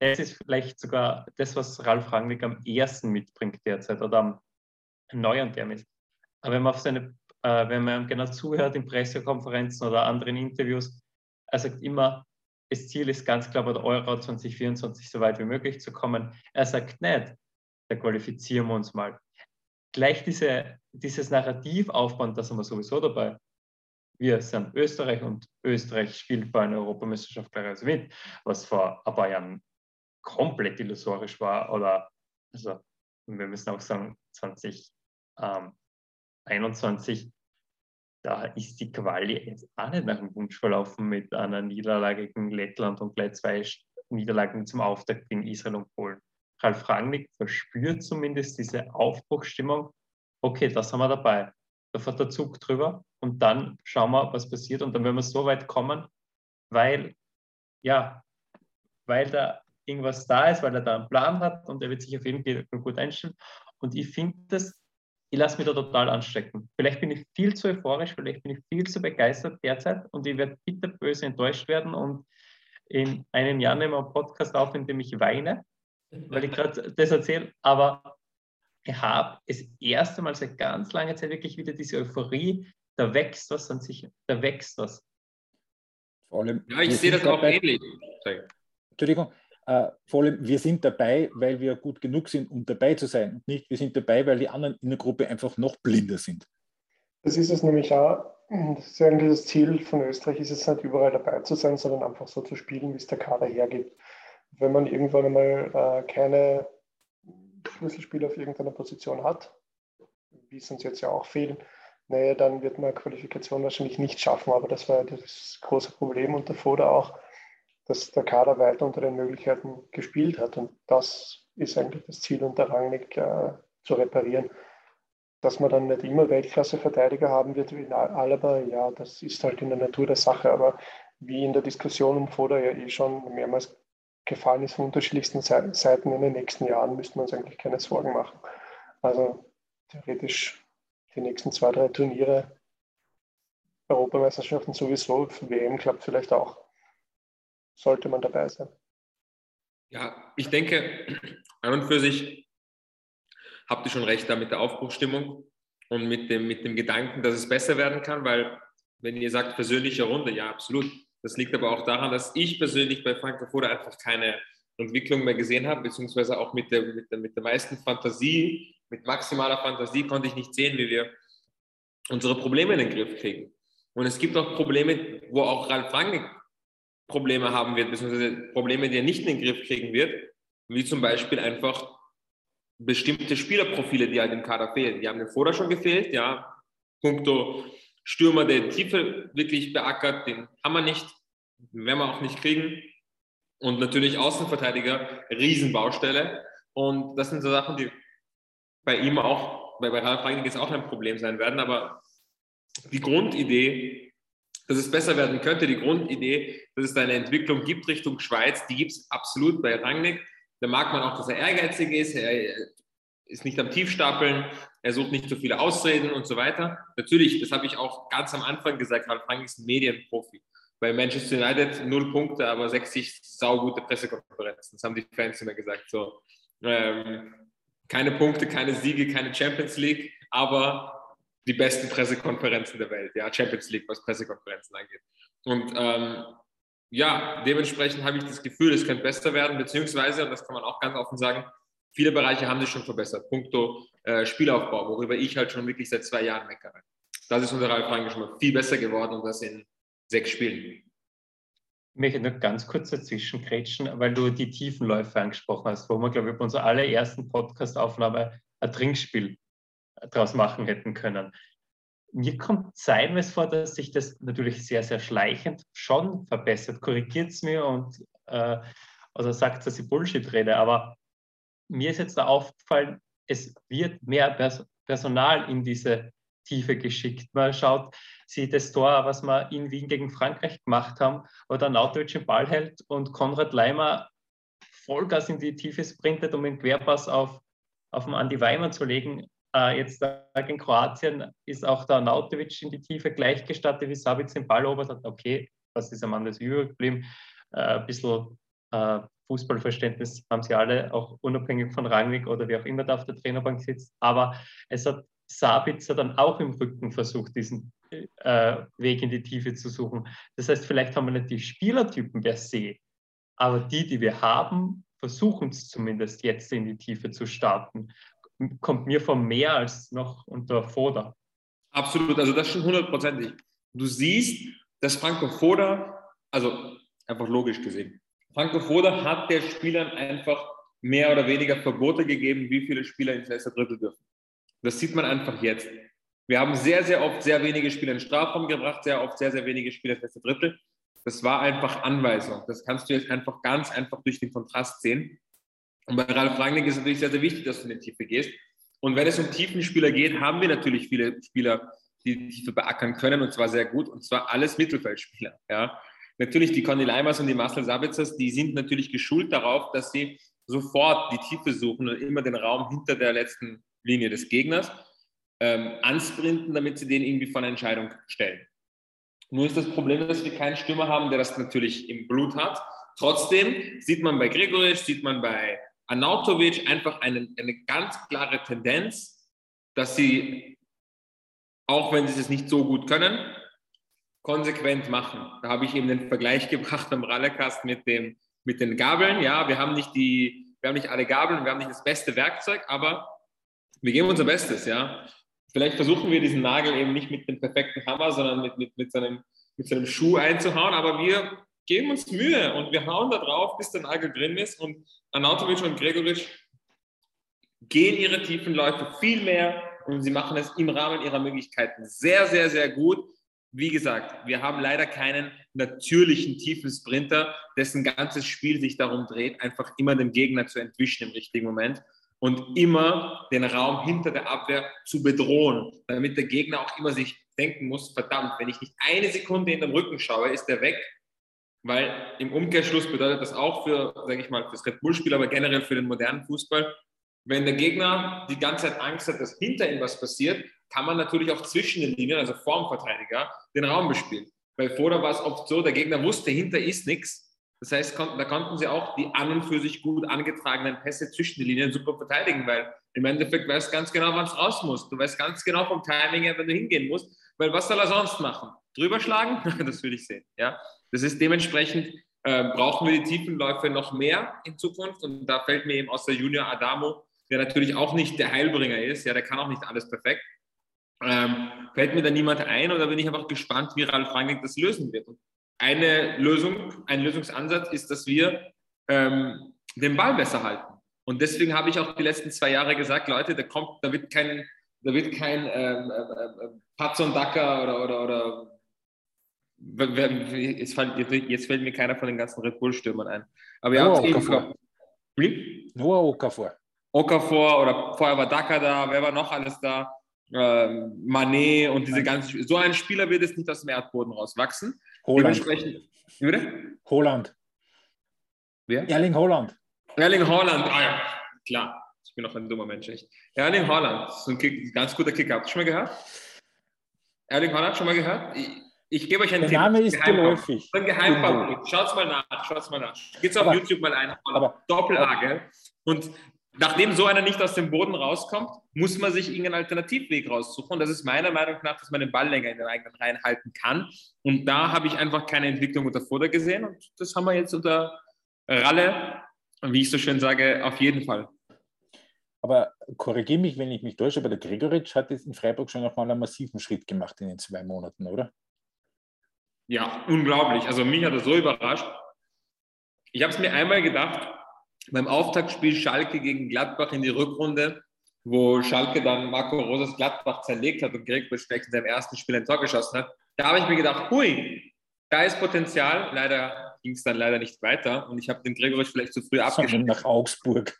das ist vielleicht sogar das, was Ralf Rangnick am ersten mitbringt derzeit oder am neu an dem ist. Aber wenn man, auf seine, äh, wenn man genau zuhört in Pressekonferenzen oder anderen Interviews, er sagt immer, das Ziel ist ganz klar bei der Euro 2024 so weit wie möglich zu kommen. Er sagt nicht, da qualifizieren wir uns mal. Gleich diese, dieses Narrativ aufbauen, da sind wir sowieso dabei wir sind Österreich und Österreich spielt bei einer Europameisterschaft gleich mit, was vor ein paar Jahren komplett illusorisch war. Oder also wir müssen auch sagen, 2021, ähm, da ist die Quali jetzt auch nicht nach dem Wunsch verlaufen mit einer Niederlage gegen Lettland und gleich zwei Niederlagen zum Auftakt gegen Israel und Polen. Ralf Rangnick verspürt zumindest diese Aufbruchstimmung. Okay, das haben wir dabei da fährt der Zug drüber und dann schauen wir, was passiert. Und dann werden wir so weit kommen, weil, ja, weil da irgendwas da ist, weil er da einen Plan hat und er wird sich auf jeden Fall gut einstellen. Und ich finde das, ich lasse mich da total anstecken. Vielleicht bin ich viel zu euphorisch, vielleicht bin ich viel zu begeistert derzeit und ich werde bitterböse enttäuscht werden und in einem Jahr nehmen wir einen Podcast auf, in dem ich weine, weil ich gerade das erzähle. Aber habe das erste Mal seit ganz langer Zeit wirklich wieder diese Euphorie, da wächst was an sich, da wächst was. Vor allem, ja, ich sehe das auch dabei, ähnlich. Entschuldigung, äh, vor allem, wir sind dabei, weil wir gut genug sind, um dabei zu sein. Und nicht, wir sind dabei, weil die anderen in der Gruppe einfach noch blinder sind. Das ist es nämlich auch. Das ist eigentlich das Ziel von Österreich, ist es nicht überall dabei zu sein, sondern einfach so zu spielen, wie es der Kader hergibt. Wenn man irgendwann einmal äh, keine Schlüsselspieler auf irgendeiner Position hat, wie es uns jetzt ja auch fehlen, naja, dann wird man Qualifikation wahrscheinlich nicht schaffen. Aber das war das große Problem unter Foda auch, dass der Kader weiter unter den Möglichkeiten gespielt hat. Und das ist eigentlich das Ziel unter Rangnick äh, zu reparieren. Dass man dann nicht immer Weltklasse-Verteidiger haben wird wie in Alaba, ja, das ist halt in der Natur der Sache. Aber wie in der Diskussion um Foda ja eh schon mehrmals gefallen ist von unterschiedlichsten Seiten in den nächsten Jahren, müsste man uns eigentlich keine Sorgen machen. Also theoretisch die nächsten zwei, drei Turniere, Europameisterschaften sowieso, WM klappt vielleicht auch. Sollte man dabei sein. Ja, ich denke, an und für sich habt ihr schon recht da mit der Aufbruchstimmung und mit dem, mit dem Gedanken, dass es besser werden kann, weil wenn ihr sagt persönliche Runde, ja, absolut. Das liegt aber auch daran, dass ich persönlich bei Frankfurt einfach keine Entwicklung mehr gesehen habe, beziehungsweise auch mit der, mit, der, mit der meisten Fantasie, mit maximaler Fantasie konnte ich nicht sehen, wie wir unsere Probleme in den Griff kriegen. Und es gibt auch Probleme, wo auch Ralf Rangnick Probleme haben wird, beziehungsweise Probleme, die er nicht in den Griff kriegen wird, wie zum Beispiel einfach bestimmte Spielerprofile, die halt im Kader fehlen. Die haben den Vorder schon gefehlt, ja. Punkto Stürmer, der Tiefe wirklich beackert, den haben wir nicht, werden wir auch nicht kriegen. Und natürlich Außenverteidiger, Riesenbaustelle. Und das sind so Sachen, die bei ihm auch, bei, Ralf Rangnick jetzt auch ein Problem sein werden. Aber die Grundidee, dass es besser werden könnte, die Grundidee, dass es da eine Entwicklung gibt Richtung Schweiz, die gibt es absolut bei Rangnick. Da mag man auch, dass er ehrgeizig ist, er ist nicht am Tiefstapeln, er sucht nicht so viele Ausreden und so weiter. Natürlich, das habe ich auch ganz am Anfang gesagt, Ralf Rangnick ist ein Medienprofi. Bei Manchester United null Punkte, aber 60 saugute Pressekonferenzen. Das haben die Fans immer gesagt. So, ähm, keine Punkte, keine Siege, keine Champions League, aber die besten Pressekonferenzen der Welt. Ja, Champions League, was Pressekonferenzen angeht. Und ähm, ja, dementsprechend habe ich das Gefühl, es könnte besser werden, beziehungsweise, und das kann man auch ganz offen sagen, viele Bereiche haben sich schon verbessert. Punkto äh, Spielaufbau, worüber ich halt schon wirklich seit zwei Jahren meckere. Das ist unser Ralf schon mal viel besser geworden und das in sechs Spielen. Ich möchte nur ganz kurz dazwischen grätschen, weil du die Tiefenläufe angesprochen hast, wo wir, glaube ich, bei unserer allerersten Podcast-Aufnahme ein Trinkspiel daraus machen hätten können. Mir kommt zeitweise vor, dass sich das natürlich sehr, sehr schleichend schon verbessert. Korrigiert es mir und äh, also sagt, dass ich Bullshit rede, aber mir ist jetzt da aufgefallen, es wird mehr Pers Personal in diese Tiefe geschickt. Man schaut sich das Tor, was wir in Wien gegen Frankreich gemacht haben, wo der Nautovic den Ball hält und Konrad Leimer Vollgas in die Tiefe sprintet, um den Querpass auf, auf den Andi Weimann zu legen. Äh, jetzt gegen Kroatien ist auch der Nautovic in die Tiefe gleichgestattet, wie Sabitz den Ball erobert hat. Okay, was ist am Ende übrig geblieben? Äh, ein bisschen äh, Fußballverständnis haben sie alle, auch unabhängig von Rangnick oder wie auch immer da auf der Trainerbank sitzt. Aber es hat Sabitzer dann auch im Rücken versucht, diesen Weg in die Tiefe zu suchen. Das heißt, vielleicht haben wir nicht die Spielertypen per se, aber die, die wir haben, versuchen es zumindest jetzt in die Tiefe zu starten. Kommt mir von mehr als noch unter Foda. Absolut, also das schon hundertprozentig. Du siehst, dass Franco Foda, also einfach logisch gesehen, Franco Foda hat der Spielern einfach mehr oder weniger Verbote gegeben, wie viele Spieler ins letzte Drittel dürfen. Das sieht man einfach jetzt. Wir haben sehr, sehr oft sehr wenige Spieler in Strafraum gebracht, sehr oft sehr, sehr wenige Spieler ins letzte Drittel. Das war einfach Anweisung. Das kannst du jetzt einfach ganz einfach durch den Kontrast sehen. Und bei Ralf Rangnick ist es natürlich sehr, sehr wichtig, dass du in die Tiefe gehst. Und wenn es um tiefen Spieler geht, haben wir natürlich viele Spieler, die die Tiefe beackern können, und zwar sehr gut, und zwar alles Mittelfeldspieler. Ja. Natürlich die Conny Leimers und die Marcel Sabitzers, die sind natürlich geschult darauf, dass sie sofort die Tiefe suchen und immer den Raum hinter der letzten Linie des Gegners ähm, ansprinten, damit sie den irgendwie eine Entscheidung stellen. Nur ist das Problem, dass wir keinen Stürmer haben, der das natürlich im Blut hat. Trotzdem sieht man bei Gregoritsch, sieht man bei Anautovic einfach eine, eine ganz klare Tendenz, dass sie, auch wenn sie es nicht so gut können, konsequent machen. Da habe ich eben den Vergleich gebracht am Rallecast mit, dem, mit den Gabeln. Ja, wir haben nicht die, wir haben nicht alle Gabeln, wir haben nicht das beste Werkzeug, aber wir geben unser Bestes, ja. Vielleicht versuchen wir diesen Nagel eben nicht mit dem perfekten Hammer, sondern mit, mit, mit, seinem, mit seinem Schuh einzuhauen, aber wir geben uns Mühe und wir hauen da drauf, bis der Nagel drin ist und Anatovic und Gregoritsch gehen ihre tiefen Läufe viel mehr und sie machen es im Rahmen ihrer Möglichkeiten sehr, sehr, sehr gut. Wie gesagt, wir haben leider keinen natürlichen tiefen Sprinter, dessen ganzes Spiel sich darum dreht, einfach immer den Gegner zu entwischen im richtigen Moment und immer den Raum hinter der Abwehr zu bedrohen, damit der Gegner auch immer sich denken muss, verdammt, wenn ich nicht eine Sekunde in den Rücken schaue, ist er weg, weil im Umkehrschluss bedeutet das auch für, sage ich mal, das Red Bull-Spiel, aber generell für den modernen Fußball, wenn der Gegner die ganze Zeit Angst hat, dass hinter ihm was passiert, kann man natürlich auch zwischen den Linien, also vorm Verteidiger, den Raum bespielen. Weil vorher war es oft so, der Gegner wusste, hinter ist nichts Das heißt, da konnten sie auch die an und für sich gut angetragenen Pässe zwischen den Linien super verteidigen, weil im Endeffekt weißt du ganz genau, wann es raus muss. Du weißt ganz genau vom Timing her, wenn du hingehen musst, weil was soll er sonst machen? Drüber schlagen? das will ich sehen. Ja? Das ist dementsprechend, äh, brauchen wir die Tiefenläufe noch mehr in Zukunft und da fällt mir eben aus der Junior Adamo, der natürlich auch nicht der Heilbringer ist, ja, der kann auch nicht alles perfekt, ähm, fällt mir da niemand ein oder bin ich einfach gespannt, wie Ralf Rangnick das lösen wird. Und eine Lösung, ein Lösungsansatz ist, dass wir ähm, den Ball besser halten. Und deswegen habe ich auch die letzten zwei Jahre gesagt, Leute, da kommt, da wird kein, da wird kein ähm, äh, äh Patson Dacker oder, oder, oder jetzt fällt, jetzt fällt, mir keiner von den ganzen Red Bull-Stürmern ein. Aber habt eben Wie? Noah Okafor. Okafor oder vorher war Dacker da, wer war noch alles da? Ähm, Manet und diese ganzen. So ein Spieler wird es nicht aus dem Erdboden rauswachsen. Holland. Dementsprechend. Bitte? Holland. Wer? Erling Holland. Erling Holland, ah ja, klar. Ich bin noch ein dummer Mensch, echt. Erling Holland, so ein Kick, ganz guter Kicker. Habt ihr schon mal gehört? Erling Holland, schon mal gehört? Ich, ich gebe euch einen Der Tipp. Name ist geläufig. Ein Geheimbau. Schaut's mal nach, schaut's mal nach. Geht's auf aber, YouTube mal ein. Doppel-A, Und nachdem so einer nicht aus dem Boden rauskommt, muss man sich irgendeinen Alternativweg raussuchen. Und das ist meiner Meinung nach, dass man den Ball länger in den eigenen Reihen halten kann. Und da habe ich einfach keine Entwicklung unter Futter gesehen. Und das haben wir jetzt unter Ralle, wie ich so schön sage, auf jeden Fall. Aber korrigiere mich, wenn ich mich täusche, aber der Gregoritsch hat jetzt in Freiburg schon nochmal einen massiven Schritt gemacht in den zwei Monaten, oder? Ja, unglaublich. Also mich hat er so überrascht. Ich habe es mir einmal gedacht, beim Auftaktspiel Schalke gegen Gladbach in die Rückrunde, wo Schalke dann Marco Rosas Gladbach zerlegt hat und Gregoritsch in seinem ersten Spiel ein Tor geschossen hat, da habe ich mir gedacht, hui, da ist Potenzial. Leider ging es dann leider nicht weiter und ich habe den Gregoritsch vielleicht zu früh abgeschlossen. nach Augsburg.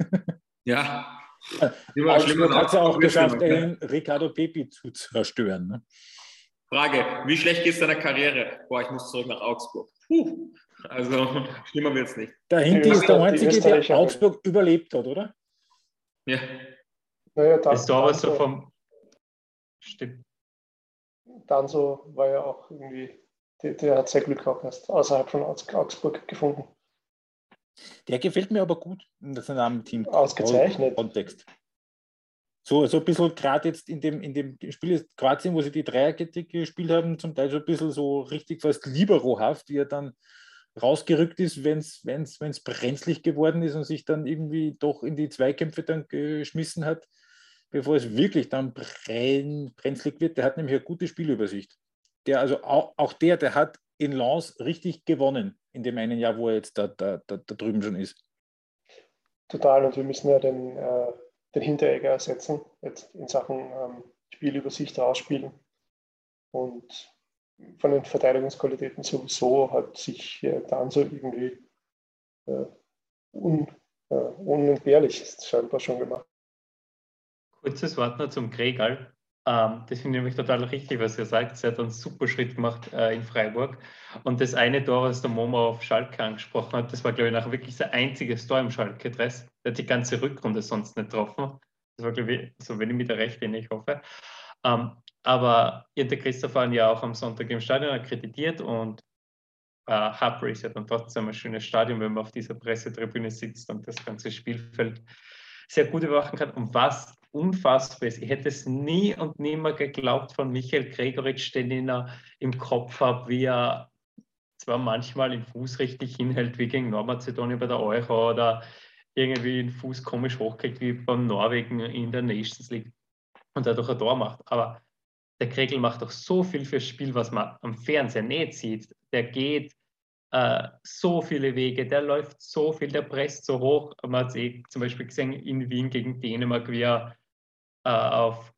Ja. Augsburg hat es ja auch geschafft, den Ricardo Pepi zu zerstören. Ne? Frage, wie schlecht geht es deiner Karriere? Boah, ich muss zurück nach Augsburg. Puh. Also, schlimmer wird es nicht. Der Hinti ist der Einzige, der Augsburg überlebt hat, oder? Ja. Naja, dann, ist aber so vom. Stimmt. Dann so war ja auch irgendwie, der, der hat sehr Glück gehabt, erst außerhalb von Augsburg gefunden. Der gefällt mir aber gut in das Team. Ausgezeichnet. Kontext. So, so ein bisschen gerade jetzt in dem, in dem Spiel ist Kroatien, wo sie die Dreierkette gespielt haben, zum Teil so ein bisschen so richtig fast liberohaft, wie er dann rausgerückt ist, wenn es brenzlig geworden ist und sich dann irgendwie doch in die Zweikämpfe dann geschmissen hat, bevor es wirklich dann brenn, brenzlig wird. Der hat nämlich eine gute Spielübersicht. Der, also auch, auch der, der hat in Lens richtig gewonnen in dem einen Jahr, wo er jetzt da, da, da, da drüben schon ist. Total, und wir müssen ja den, äh, den Hinteregger ersetzen, jetzt in Sachen ähm, Spielübersicht ausspielen. Und von den Verteidigungsqualitäten sowieso hat sich äh, dann so irgendwie äh, un, äh, unentbehrlich scheinbar schon gemacht. Kurzes Wort noch zum Gregal. Ähm, das finde ich nämlich total richtig, was ihr sagt. Sie hat einen super Schritt gemacht äh, in Freiburg. Und das eine Tor, was der Momo auf Schalke angesprochen hat, das war, glaube ich, nachher wirklich sein einziges Tor im Schalke-Dress. Der hat die ganze Rückrunde sonst nicht getroffen. Das war, glaube ich, so wenn ich mich da recht bin, ich hoffe. Ähm, aber ihr der Christoph waren ja auch am Sonntag im Stadion akkreditiert und äh, Harper ist ja dann trotzdem ein schönes Stadion, wenn man auf dieser Pressetribüne sitzt und das ganze Spielfeld sehr gut überwachen kann. Und was unfassbar ist, ich hätte es nie und nimmer geglaubt von Michael Gregoritsch, den ich im Kopf habe, wie er zwar manchmal den Fuß richtig hinhält, wie gegen Nordmazedonien bei der Euro oder irgendwie den Fuß komisch hochkriegt, wie beim Norwegen in der Nations League und dadurch ein Tor macht. Aber der Kregel macht doch so viel fürs Spiel, was man am Fernseher nicht sieht. Der geht äh, so viele Wege, der läuft so viel, der presst so hoch. Man hat es eh zum Beispiel gesehen in Wien gegen Dänemark, wie er äh, auf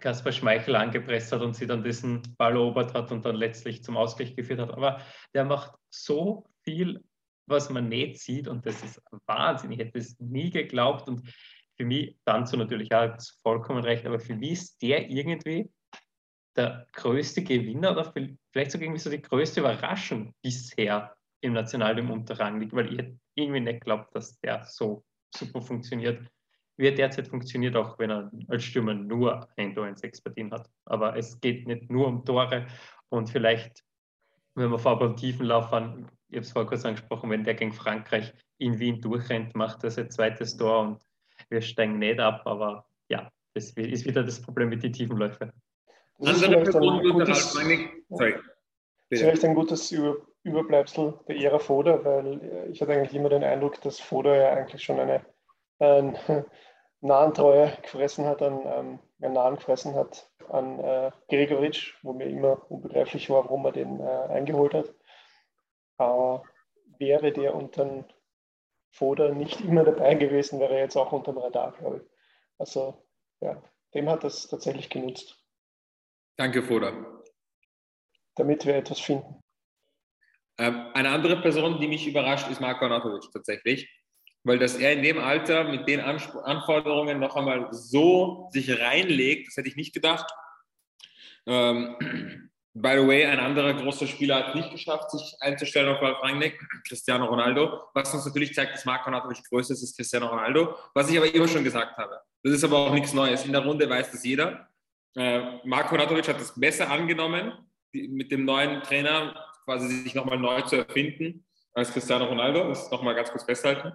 Kaspar Schmeichel angepresst hat und sie dann diesen Ball erobert hat und dann letztlich zum Ausgleich geführt hat. Aber der macht so viel, was man nicht sieht und das ist Wahnsinn. Ich hätte es nie geglaubt und für mich, dann so natürlich auch vollkommen recht, aber für mich ist der irgendwie der größte Gewinner oder vielleicht sogar irgendwie so die größte Überraschung bisher im Nationalteam unter Rang liegt, weil ich irgendwie nicht glaubt, dass der so super funktioniert, wie er derzeit funktioniert, auch wenn er als Stürmer nur ein Tor in sechs Partien hat. Aber es geht nicht nur um Tore und vielleicht wenn wir vor beim Tiefenlauf waren, ich habe es vorher kurz angesprochen, wenn der gegen Frankreich in Wien durchrennt, macht er sein zweites Tor und wir steigen nicht ab, aber ja, das ist wieder das Problem mit den Tiefenläufen. Das ist vielleicht ein gutes, Sorry. Vielleicht ein gutes Überbleibsel der Ära Foda, weil äh, ich hatte eigentlich immer den Eindruck, dass Foda ja eigentlich schon eine, eine Nahentreue gefressen hat, an, ähm, einen Nahen gefressen hat an äh, Gregoritsch, wo mir immer unbegreiflich war, warum er den äh, eingeholt hat. Aber wäre der unter Foda nicht immer dabei gewesen, wäre er jetzt auch unter dem Radar, glaube ich. Also ja, dem hat das tatsächlich genutzt. Danke, Foda. Damit wir etwas finden. Ähm, eine andere Person, die mich überrascht, ist Marko Anatovic tatsächlich, weil dass er in dem Alter mit den Anforderungen noch einmal so sich reinlegt, das hätte ich nicht gedacht. Ähm, by the way, ein anderer großer Spieler hat nicht geschafft, sich einzustellen auf Ralf Rangnick, Cristiano Ronaldo, was uns natürlich zeigt, dass Marco Anatovic größer ist als Cristiano Ronaldo, was ich aber immer schon gesagt habe. Das ist aber auch nichts Neues. In der Runde weiß das jeder. Äh, Marco Anatovic hat das besser angenommen, die, mit dem neuen Trainer quasi sich nochmal neu zu erfinden als Cristiano Ronaldo. Das nochmal ganz kurz festhalten.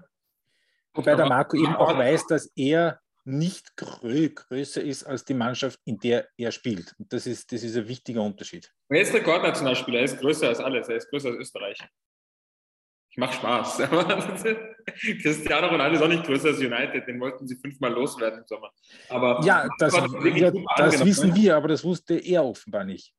Wobei der Marco eben auch weiß, dass er nicht grö größer ist als die Mannschaft, in der er spielt. Und das ist, das ist ein wichtiger Unterschied. Er ist Rekordnationalspieler, er ist größer als alles, er ist größer als Österreich. Ich mache Spaß. Cristiano Ronaldo ist auch nicht größer als United, den wollten sie fünfmal loswerden im Sommer. Aber ja, das, ja, das wissen wir, aber das wusste er offenbar nicht.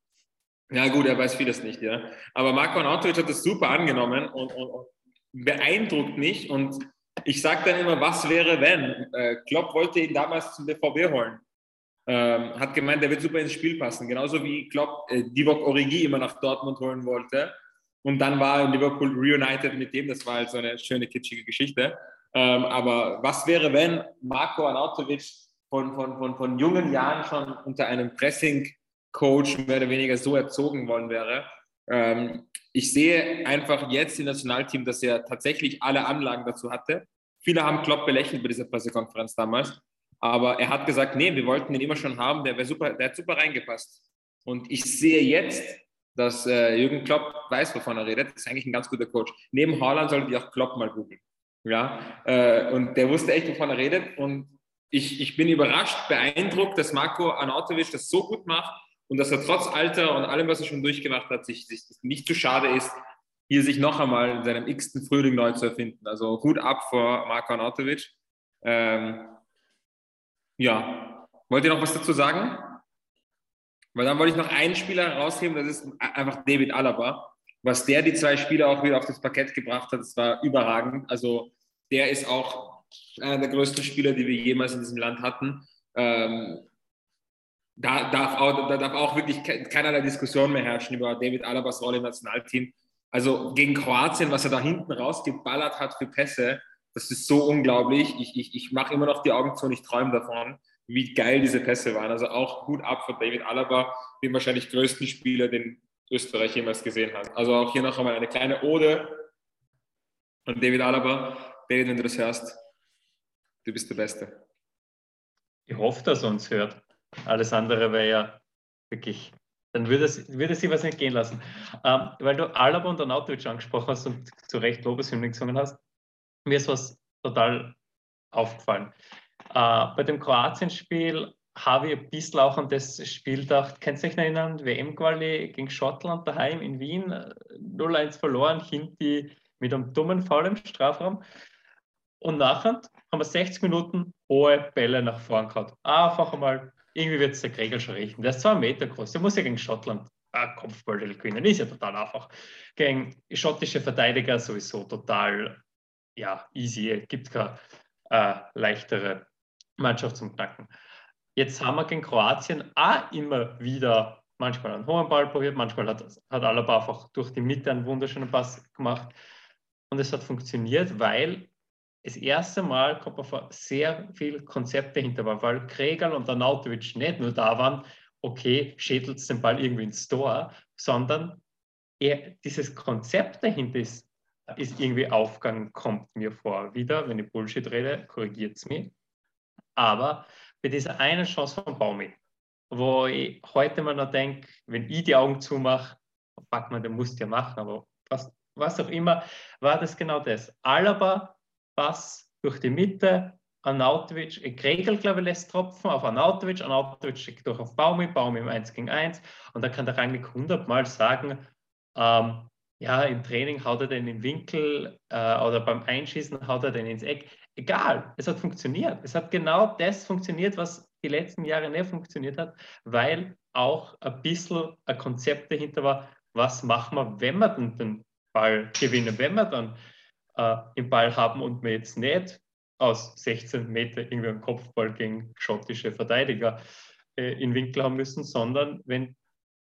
Ja, gut, er weiß vieles nicht, ja. Aber Marco Arnautovic hat das super angenommen und, und, und beeindruckt mich. Und ich sage dann immer, was wäre, wenn? Äh, Klopp wollte ihn damals zum BVB holen. Ähm, hat gemeint, der wird super ins Spiel passen. Genauso wie Klopp äh, Divock Origi immer nach Dortmund holen wollte. Und dann war Liverpool reunited mit dem. Das war halt so eine schöne, kitschige Geschichte. Ähm, aber was wäre, wenn Marco Arnautovic von, von, von, von jungen Jahren schon unter einem Pressing Coach mehr oder weniger so erzogen worden wäre. Ähm, ich sehe einfach jetzt im Nationalteam, dass er tatsächlich alle Anlagen dazu hatte. Viele haben Klopp belächelt bei dieser Pressekonferenz damals, aber er hat gesagt, nee, wir wollten ihn immer schon haben, der, super, der hat super reingepasst. Und ich sehe jetzt, dass äh, Jürgen Klopp weiß, wovon er redet. Das ist eigentlich ein ganz guter Coach. Neben Haaland sollte ich auch Klopp mal googeln. Ja, äh, und der wusste echt, wovon er redet. Und ich, ich bin überrascht, beeindruckt, dass Marco Anatovic das so gut macht und dass er trotz Alter und allem, was er schon durchgemacht hat, sich, sich nicht zu schade ist, hier sich noch einmal in seinem x-ten Frühling neu zu erfinden. Also Hut ab vor Marko Arnautovic. Ähm, ja, wollt ihr noch was dazu sagen? Weil dann wollte ich noch einen Spieler herausheben, das ist einfach David Alaba. Was der die zwei Spieler auch wieder auf das Parkett gebracht hat, das war überragend. Also der ist auch einer der größten Spieler, die wir jemals in diesem Land hatten. Ähm, da darf auch, da darf auch wirklich keinerlei Diskussion mehr herrschen über David Alabas Rolle im Nationalteam. Also gegen Kroatien, was er da hinten rausgeballert hat für Pässe, das ist so unglaublich. Ich, ich, ich mache immer noch die Augen zu und ich träume davon, wie geil diese Pässe waren. Also auch gut ab für David Alaba, den wahrscheinlich größten Spieler, den Österreich jemals gesehen hat. Also auch hier noch einmal eine kleine Ode an David Alaba. David, wenn du das hörst, du bist der Beste. Ich hoffe, dass er uns hört. Alles andere wäre ja wirklich, dann würde, es, würde sie was nicht gehen lassen. Ähm, weil du Alaba und Arnautovic angesprochen hast und zu Recht Lobeshymnen gesungen hast, mir ist was total aufgefallen. Äh, bei dem Kroatien-Spiel habe ich ein bisschen auch an das Spiel gedacht, kennst du dich erinnern, WM-Quali gegen Schottland daheim in Wien, 0-1 verloren, Hinti mit einem dummen Foul im Strafraum. Und nachher haben wir 60 Minuten hohe Bälle nach vorn gehabt. Einfach einmal irgendwie wird es der Gregor schon richten. Der ist zwei Meter groß. Der muss ja gegen Schottland ein Kopfball gewinnen. Ist ja total einfach. Gegen schottische Verteidiger sowieso total ja, easy. Gibt keine äh, leichtere Mannschaft zum Knacken. Jetzt haben wir gegen Kroatien auch immer wieder manchmal einen hohen Ball probiert, manchmal hat, hat Alaba einfach durch die Mitte einen wunderschönen Pass gemacht. Und es hat funktioniert, weil das erste Mal kommt man vor, sehr viel Konzept dahinter war, weil Kregal und Arnautovic nicht nur da waren, okay, schädelt den Ball irgendwie ins Tor, sondern er, dieses Konzept dahinter ist, ist irgendwie aufgegangen, kommt mir vor. Wieder, wenn ich Bullshit rede, korrigiert es mich. Aber bei dieser einen Chance von Baumi, wo ich heute mal noch denke, wenn ich die Augen zumache, Backmann, der musste ja machen, aber was, was auch immer, war das genau das. Alaba, Pass durch die Mitte, Arnautovic, Gregel, glaube ich, lässt tropfen auf Arnautovic, Arnautovic schickt durch auf Baumi, Baumi im 1 gegen 1 und da kann der Rangnick hundertmal sagen, ähm, ja, im Training haut er den den Winkel äh, oder beim Einschießen haut er den ins Eck. Egal, es hat funktioniert. Es hat genau das funktioniert, was die letzten Jahre nicht funktioniert hat, weil auch ein bisschen ein Konzept dahinter war, was machen wir, wenn wir den, den Ball gewinnen, wenn wir dann äh, den Ball haben und wir jetzt nicht aus 16 Meter irgendwie einen Kopfball gegen schottische Verteidiger äh, in Winkel haben müssen, sondern wenn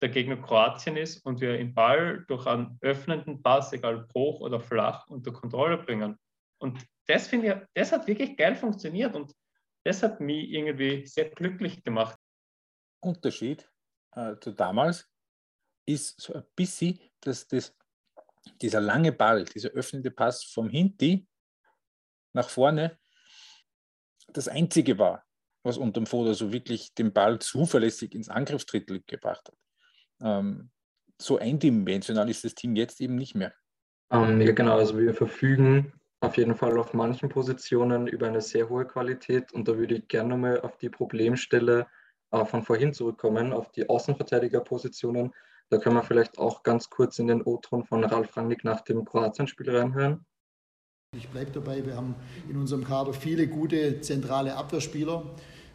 der Gegner Kroatien ist und wir den Ball durch einen öffnenden Pass, egal hoch oder flach, unter Kontrolle bringen. Und das finde ich, das hat wirklich geil funktioniert und das hat mich irgendwie sehr glücklich gemacht. Unterschied äh, zu damals ist so ein bisschen, dass das, dieser lange Ball, dieser öffnende Pass vom Hinti nach vorne das einzige war, was unterm Foto so wirklich den Ball zuverlässig ins Angriffsdrittel gebracht hat. Ähm, so eindimensional ist das Team jetzt eben nicht mehr. Ähm, ja, genau. Also wir verfügen auf jeden Fall auf manchen Positionen über eine sehr hohe Qualität und da würde ich gerne nochmal auf die Problemstelle äh, von vorhin zurückkommen, auf die Außenverteidigerpositionen. Da können wir vielleicht auch ganz kurz in den O-Ton von Ralf Rangnick nach dem Kroatien-Spiel reinhören. Ich bleibe dabei, wir haben in unserem Kader viele gute zentrale Abwehrspieler.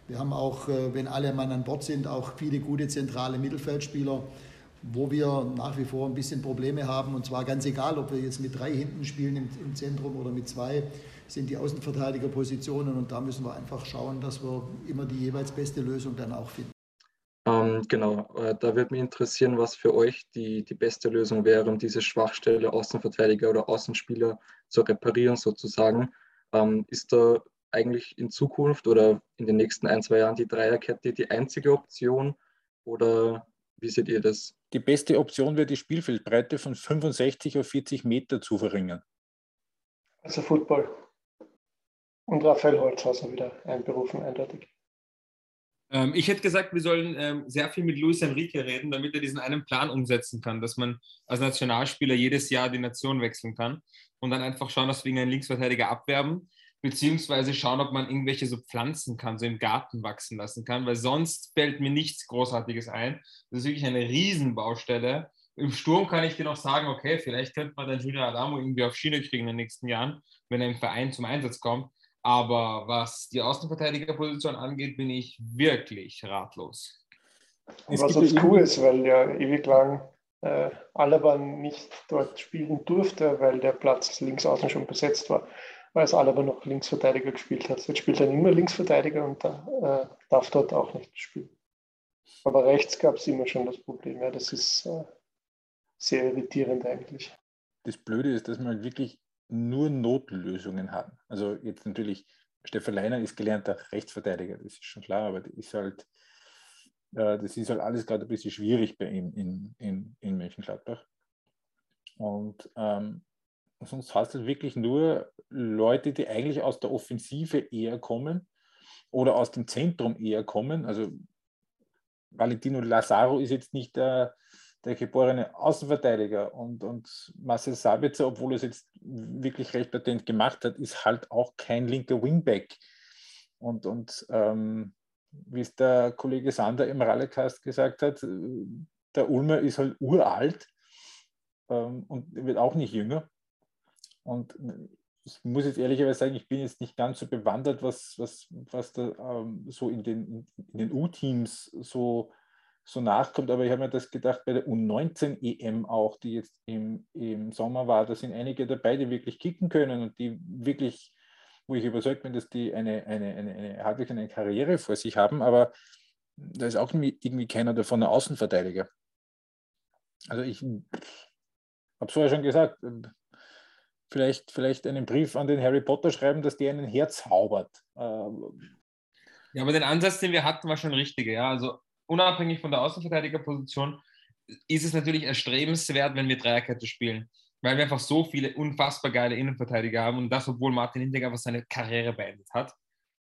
Wir haben auch, äh, wenn alle Mann an Bord sind, auch viele gute zentrale Mittelfeldspieler, wo wir nach wie vor ein bisschen Probleme haben. Und zwar ganz egal, ob wir jetzt mit drei hinten spielen im, im Zentrum oder mit zwei, sind die Außenverteidigerpositionen. Und da müssen wir einfach schauen, dass wir immer die jeweils beste Lösung dann auch finden. Ähm, genau, äh, da würde mich interessieren, was für euch die, die beste Lösung wäre, um diese Schwachstelle Außenverteidiger oder Außenspieler zu reparieren sozusagen. Ähm, ist da eigentlich in Zukunft oder in den nächsten ein, zwei Jahren die Dreierkette die einzige Option oder wie seht ihr das? Die beste Option wäre die Spielfeldbreite von 65 auf 40 Meter zu verringern. Also Football. Und Raphael Holzhauser wieder einberufen, eindeutig. Ähm, ich hätte gesagt, wir sollen ähm, sehr viel mit Luis Enrique reden, damit er diesen einen Plan umsetzen kann, dass man als Nationalspieler jedes Jahr die Nation wechseln kann und dann einfach schauen, dass wir einen Linksverteidiger abwerben, beziehungsweise schauen, ob man irgendwelche so Pflanzen kann, so im Garten wachsen lassen kann, weil sonst fällt mir nichts Großartiges ein. Das ist wirklich eine Riesenbaustelle. Im Sturm kann ich dir noch sagen, okay, vielleicht könnte man dann Julian Adamo irgendwie auf Schiene kriegen in den nächsten Jahren, wenn er im Verein zum Einsatz kommt. Aber was die Außenverteidigerposition angeht, bin ich wirklich ratlos. Es was auch cool ist, weil ja ewig lang äh, Alaba nicht dort spielen durfte, weil der Platz links außen schon besetzt war, weil es Alaba noch Linksverteidiger gespielt hat. Jetzt spielt er immer Linksverteidiger und äh, darf dort auch nicht spielen. Aber rechts gab es immer schon das Problem. Ja, das ist äh, sehr irritierend eigentlich. Das Blöde ist, dass man wirklich nur Notlösungen haben. Also jetzt natürlich, Stefan Leiner ist gelernter Rechtsverteidiger, das ist schon klar, aber das ist halt, äh, das ist halt alles gerade ein bisschen schwierig bei ihm in, in, in Mönchengladbach. Und ähm, sonst hast du wirklich nur Leute, die eigentlich aus der Offensive eher kommen oder aus dem Zentrum eher kommen. Also Valentino Lazaro ist jetzt nicht der, der geborene Außenverteidiger und, und Marcel Sabitzer, obwohl er es jetzt wirklich recht patent gemacht hat, ist halt auch kein linker Wingback. Und, und ähm, wie es der Kollege Sander im Rallecast gesagt hat, der Ulmer ist halt uralt ähm, und wird auch nicht jünger. Und ich muss jetzt ehrlicherweise sagen, ich bin jetzt nicht ganz so bewandert, was, was, was da ähm, so in den, in den U-Teams so so nachkommt. Aber ich habe mir das gedacht, bei der U19 EM auch, die jetzt im, im Sommer war, da sind einige dabei, die wirklich kicken können und die wirklich, wo ich überzeugt bin, dass die eine, eine, eine, eine halbwegs eine Karriere vor sich haben, aber da ist auch irgendwie keiner davon ein Außenverteidiger. Also ich habe es vorher schon gesagt, vielleicht, vielleicht einen Brief an den Harry Potter schreiben, dass der einen Herz zaubert. Ja, aber den Ansatz, den wir hatten, war schon richtig. Ja? Also unabhängig von der Außenverteidigerposition ist es natürlich erstrebenswert, wenn wir Dreierkette spielen, weil wir einfach so viele unfassbar geile Innenverteidiger haben und das, obwohl Martin Hinteregger einfach seine Karriere beendet hat.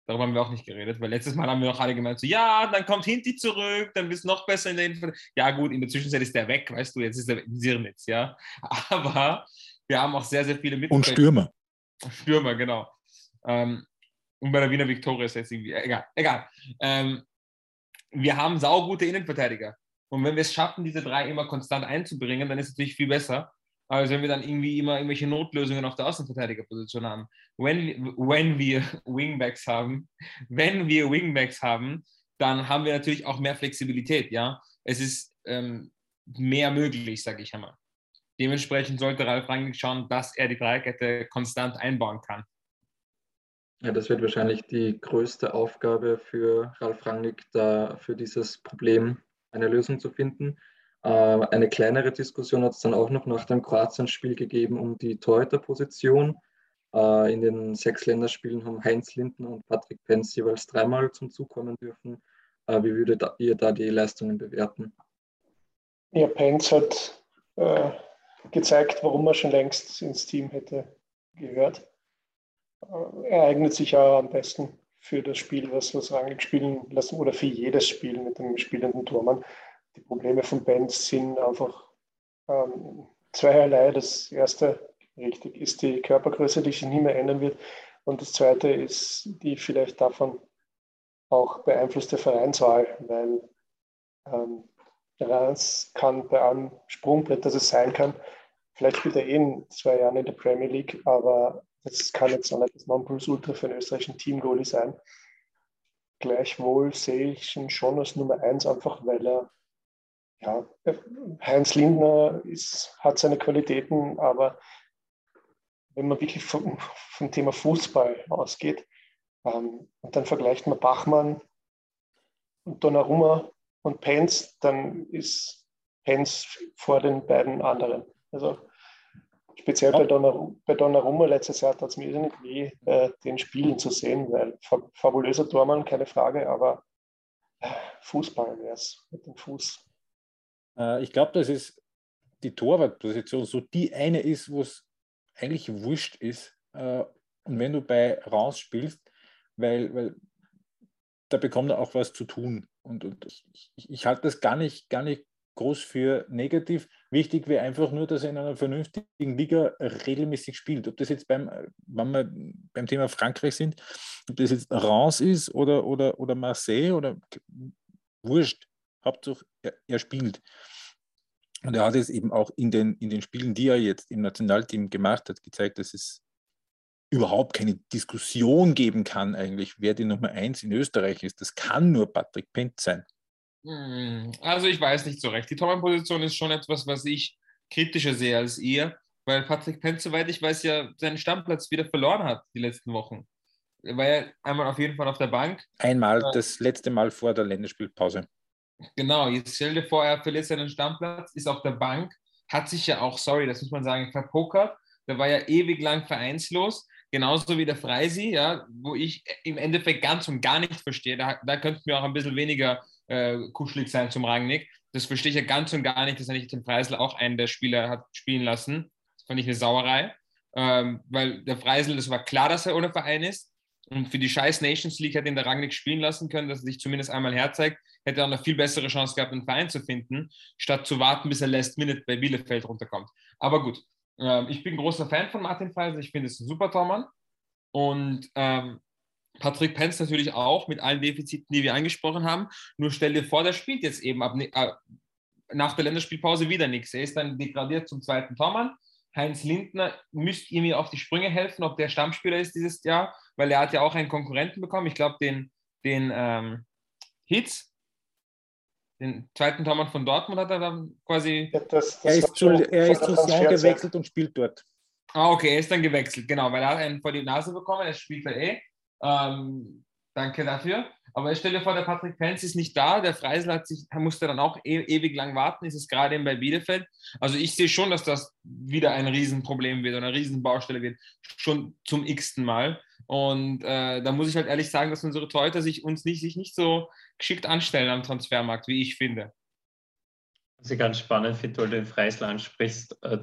Darüber haben wir auch nicht geredet, weil letztes Mal haben wir auch alle gemeint, so, ja, dann kommt Hinti zurück, dann bist du noch besser in der Innenverteidigung. Ja, gut, in der Zwischenzeit ist der weg, weißt du, jetzt ist er in Sirnitz, ja. Aber wir haben auch sehr, sehr viele Mitspieler. Und Stürmer. Stürmer, genau. Ähm, und bei der Wiener Viktoria ist jetzt irgendwie, egal, egal. Ähm, wir haben saugute Innenverteidiger. Und wenn wir es schaffen, diese drei immer konstant einzubringen, dann ist es natürlich viel besser, als wenn wir dann irgendwie immer irgendwelche Notlösungen auf der Außenverteidigerposition haben. Wenn, wenn wir Wingbacks haben, wenn wir Wingbacks haben, dann haben wir natürlich auch mehr Flexibilität, ja. Es ist ähm, mehr möglich, sage ich einmal. Dementsprechend sollte Ralf Rangnick schauen, dass er die Dreierkette konstant einbauen kann. Ja, das wird wahrscheinlich die größte Aufgabe für Ralf Rangnick, da für dieses Problem eine Lösung zu finden. Äh, eine kleinere Diskussion hat es dann auch noch nach dem Kroatien-Spiel gegeben um die Torhüter-Position. Äh, in den sechs Länderspielen haben Heinz Lindner und Patrick Penz jeweils dreimal zum Zug kommen dürfen. Äh, wie würdet ihr da die Leistungen bewerten? Ja, Penz hat äh, gezeigt, warum er schon längst ins Team hätte gehört. Er eignet sich ja am besten für das Spiel, was, was Rangnick spielen lassen oder für jedes Spiel mit dem spielenden Tormann. Die Probleme von Benz sind einfach ähm, zweierlei. Das erste, richtig, ist die Körpergröße, die sich nie mehr ändern wird. Und das zweite ist die vielleicht davon auch beeinflusste Vereinswahl, weil ähm, Reims kann bei einem Sprungbrett, das es sein kann, vielleicht spielt er eh in zwei Jahren in der Premier League, aber das kann jetzt noch nicht das Nonplusultra für einen österreichischen Teamgoalie sein. Gleichwohl sehe ich ihn schon als Nummer eins, einfach weil er, ja, Heinz Lindner ist, hat seine Qualitäten, aber wenn man wirklich vom, vom Thema Fußball ausgeht, ähm, und dann vergleicht man Bachmann und Donnarumma und Pence, dann ist Pence vor den beiden anderen. Also speziell ja. bei, Donnarumma, bei Donnarumma letztes Jahr tat es mir nicht weh, äh, den Spielen zu sehen, weil fabulöser Tormann, keine Frage, aber äh, Fußball wäre es mit dem Fuß. Äh, ich glaube, dass es die Torwartposition so die eine ist, wo es eigentlich wurscht ist. Äh, und wenn du bei raus spielst, weil, weil da bekommt er auch was zu tun. Und, und ich, ich halte das gar nicht, gar nicht groß für negativ. Wichtig wäre einfach nur, dass er in einer vernünftigen Liga regelmäßig spielt. Ob das jetzt beim, wenn wir beim Thema Frankreich sind, ob das jetzt Reims ist oder, oder, oder Marseille oder wurscht. Hauptsache, er, er spielt. Und er hat es eben auch in den, in den Spielen, die er jetzt im Nationalteam gemacht hat, gezeigt, dass es überhaupt keine Diskussion geben kann, eigentlich, wer die Nummer eins in Österreich ist. Das kann nur Patrick Penz sein. Hm, also ich weiß nicht so recht. Die Tormann-Position ist schon etwas, was ich kritischer sehe als ihr, weil Patrick Penz, soweit ich weiß, ja seinen Stammplatz wieder verloren hat die letzten Wochen. Er war ja einmal auf jeden Fall auf der Bank. Einmal, das letzte Mal vor der Länderspielpause. Genau, jetzt stell dir vor, er verliert seinen Stammplatz, ist auf der Bank, hat sich ja auch, sorry, das muss man sagen, verpokert. Der war ja ewig lang vereinslos genauso wie der Freisi, ja, wo ich im Endeffekt ganz und gar nicht verstehe. Da, da könnte mir auch ein bisschen weniger äh, kuschelig sein zum Rangnick. Das verstehe ich ja ganz und gar nicht, dass er nicht den Freisel auch einen der Spieler hat spielen lassen. Das fand ich eine Sauerei. Ähm, weil der Freisel, das war klar, dass er ohne Verein ist. Und für die scheiß Nations League hätte ihn der Rangnick spielen lassen können, dass er sich zumindest einmal herzeigt, hätte er auch eine viel bessere Chance gehabt, einen Verein zu finden, statt zu warten, bis er Last Minute bei Bielefeld runterkommt. Aber gut, ähm, ich bin großer Fan von Martin Freisel. Ich finde es ein super Tormann. Und ähm, Patrick Penz natürlich auch mit allen Defiziten, die wir angesprochen haben. Nur stell dir vor, der spielt jetzt eben ab, äh, nach der Länderspielpause wieder nichts. Er ist dann degradiert zum zweiten Tormann. Heinz Lindner müsste ihm auf die Sprünge helfen, ob der Stammspieler ist dieses Jahr, weil er hat ja auch einen Konkurrenten bekommen. Ich glaube, den, den ähm, Hitz, den zweiten Tormann von Dortmund hat er dann quasi. Ja, das, das er ist zu, er ist zu Sion gewechselt und spielt dort. Ah, okay, er ist dann gewechselt, genau, weil er hat einen vor die Nase bekommen, er spielt da eh. Ähm, danke dafür. Aber ich stelle dir vor, der Patrick Penz ist nicht da, der Freisel hat sich, musste dann auch e ewig lang warten, ist es gerade eben bei Bielefeld. Also ich sehe schon, dass das wieder ein Riesenproblem wird oder eine Riesenbaustelle wird, schon zum x-ten Mal. Und äh, da muss ich halt ehrlich sagen, dass unsere Torhüter sich uns nicht, sich nicht so geschickt anstellen am Transfermarkt, wie ich finde. Was ich ganz spannend weil du den Freisel ansprichst, äh,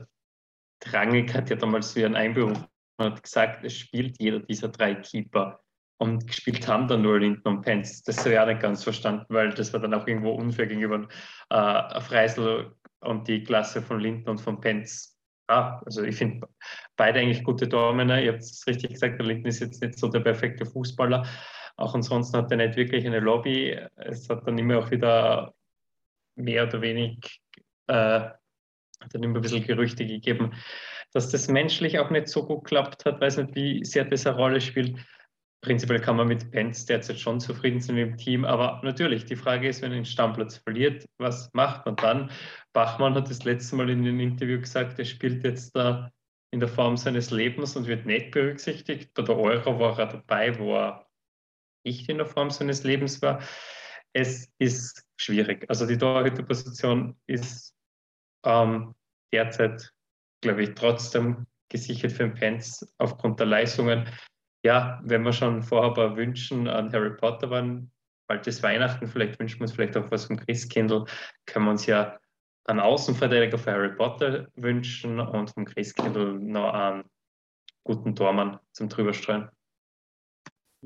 Rangnick hat ja damals wieder einen Einberuf hat gesagt, es spielt jeder dieser drei Keeper. und gespielt haben dann nur Linden und Pence. Das habe ich auch nicht ganz verstanden, weil das war dann auch irgendwo unfair gegenüber äh, Freisel und die Klasse von Linden und von Pence. Ja, also ich finde beide eigentlich gute Tormänner. Ihr habt es richtig gesagt, der Linden ist jetzt nicht so der perfekte Fußballer. Auch ansonsten hat er nicht wirklich eine Lobby. Es hat dann immer auch wieder mehr oder wenig äh, dann immer ein bisschen Gerüchte gegeben, dass das menschlich auch nicht so gut klappt hat. Weiß nicht, wie sehr das eine Rolle spielt prinzipiell kann man mit Pence derzeit schon zufrieden sein im Team, aber natürlich, die Frage ist, wenn er den Stammplatz verliert, was macht man dann? Bachmann hat das letzte Mal in einem Interview gesagt, er spielt jetzt da in der Form seines Lebens und wird nicht berücksichtigt. Bei der Euro war er dabei, wo er nicht in der Form seines Lebens war. Es ist schwierig. Also die Torhüterposition ist ähm, derzeit, glaube ich, trotzdem gesichert für den Pence aufgrund der Leistungen ja, wenn wir schon vorher ein paar Wünschen an Harry Potter waren, bald ist Weihnachten, vielleicht wünschen wir uns vielleicht auch was vom Christkindl, können wir uns ja einen Außenverteidiger für Harry Potter wünschen und vom Christkindl noch einen guten Tormann zum Drüberstreuen.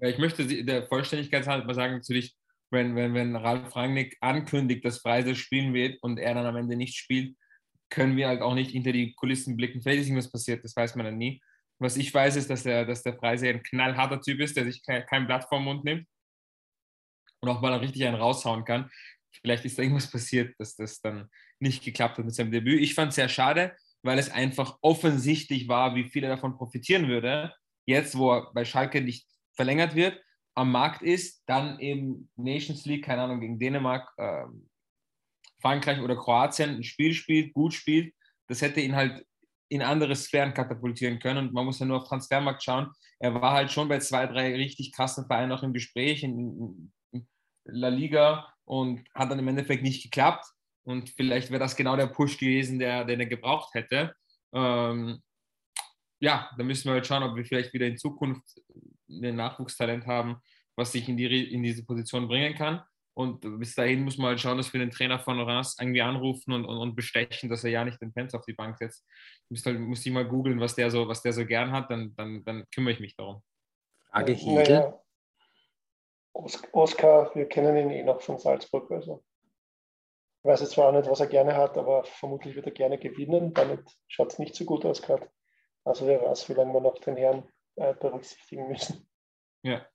Ich möchte der Vollständigkeit halber sagen, natürlich, wenn, wenn, wenn Ralf Rangnick ankündigt, dass Freise spielen wird und er dann am Ende nicht spielt, können wir halt auch nicht hinter die Kulissen blicken. Vielleicht ist irgendwas passiert, das weiß man dann nie. Was ich weiß, ist, dass der, dass der Freise ein knallharter Typ ist, der sich kein, kein Blatt vom Mund nimmt und auch mal richtig einen raushauen kann. Vielleicht ist da irgendwas passiert, dass das dann nicht geklappt hat mit seinem Debüt. Ich fand es sehr schade, weil es einfach offensichtlich war, wie viel er davon profitieren würde. Jetzt, wo er bei Schalke nicht verlängert wird, am Markt ist, dann eben Nations League, keine Ahnung, gegen Dänemark, äh, Frankreich oder Kroatien ein Spiel spielt, gut spielt. Das hätte ihn halt in andere Sphären katapultieren können. Und man muss ja nur auf Transfermarkt schauen. Er war halt schon bei zwei, drei richtig krassen Vereinen auch im Gespräch in, in La Liga und hat dann im Endeffekt nicht geklappt. Und vielleicht wäre das genau der Push gewesen, der, den er gebraucht hätte. Ähm, ja, da müssen wir halt schauen, ob wir vielleicht wieder in Zukunft ein Nachwuchstalent haben, was sich in, die, in diese Position bringen kann. Und bis dahin muss man halt schauen, dass wir den Trainer von Reims irgendwie anrufen und, und, und, bestechen, dass er ja nicht den Pence auf die Bank setzt. Ich muss, halt, muss ich mal googeln, was der so, was der so gern hat, dann, dann, dann kümmere ich mich darum. Frage Hegel. Naja. Oskar, wir kennen ihn eh noch von Salzburg. Also. Ich weiß jetzt zwar auch nicht, was er gerne hat, aber vermutlich wird er gerne gewinnen. Damit schaut es nicht so gut aus gerade. Also wer weiß, wie lange wir noch den Herrn äh, berücksichtigen müssen. Ja.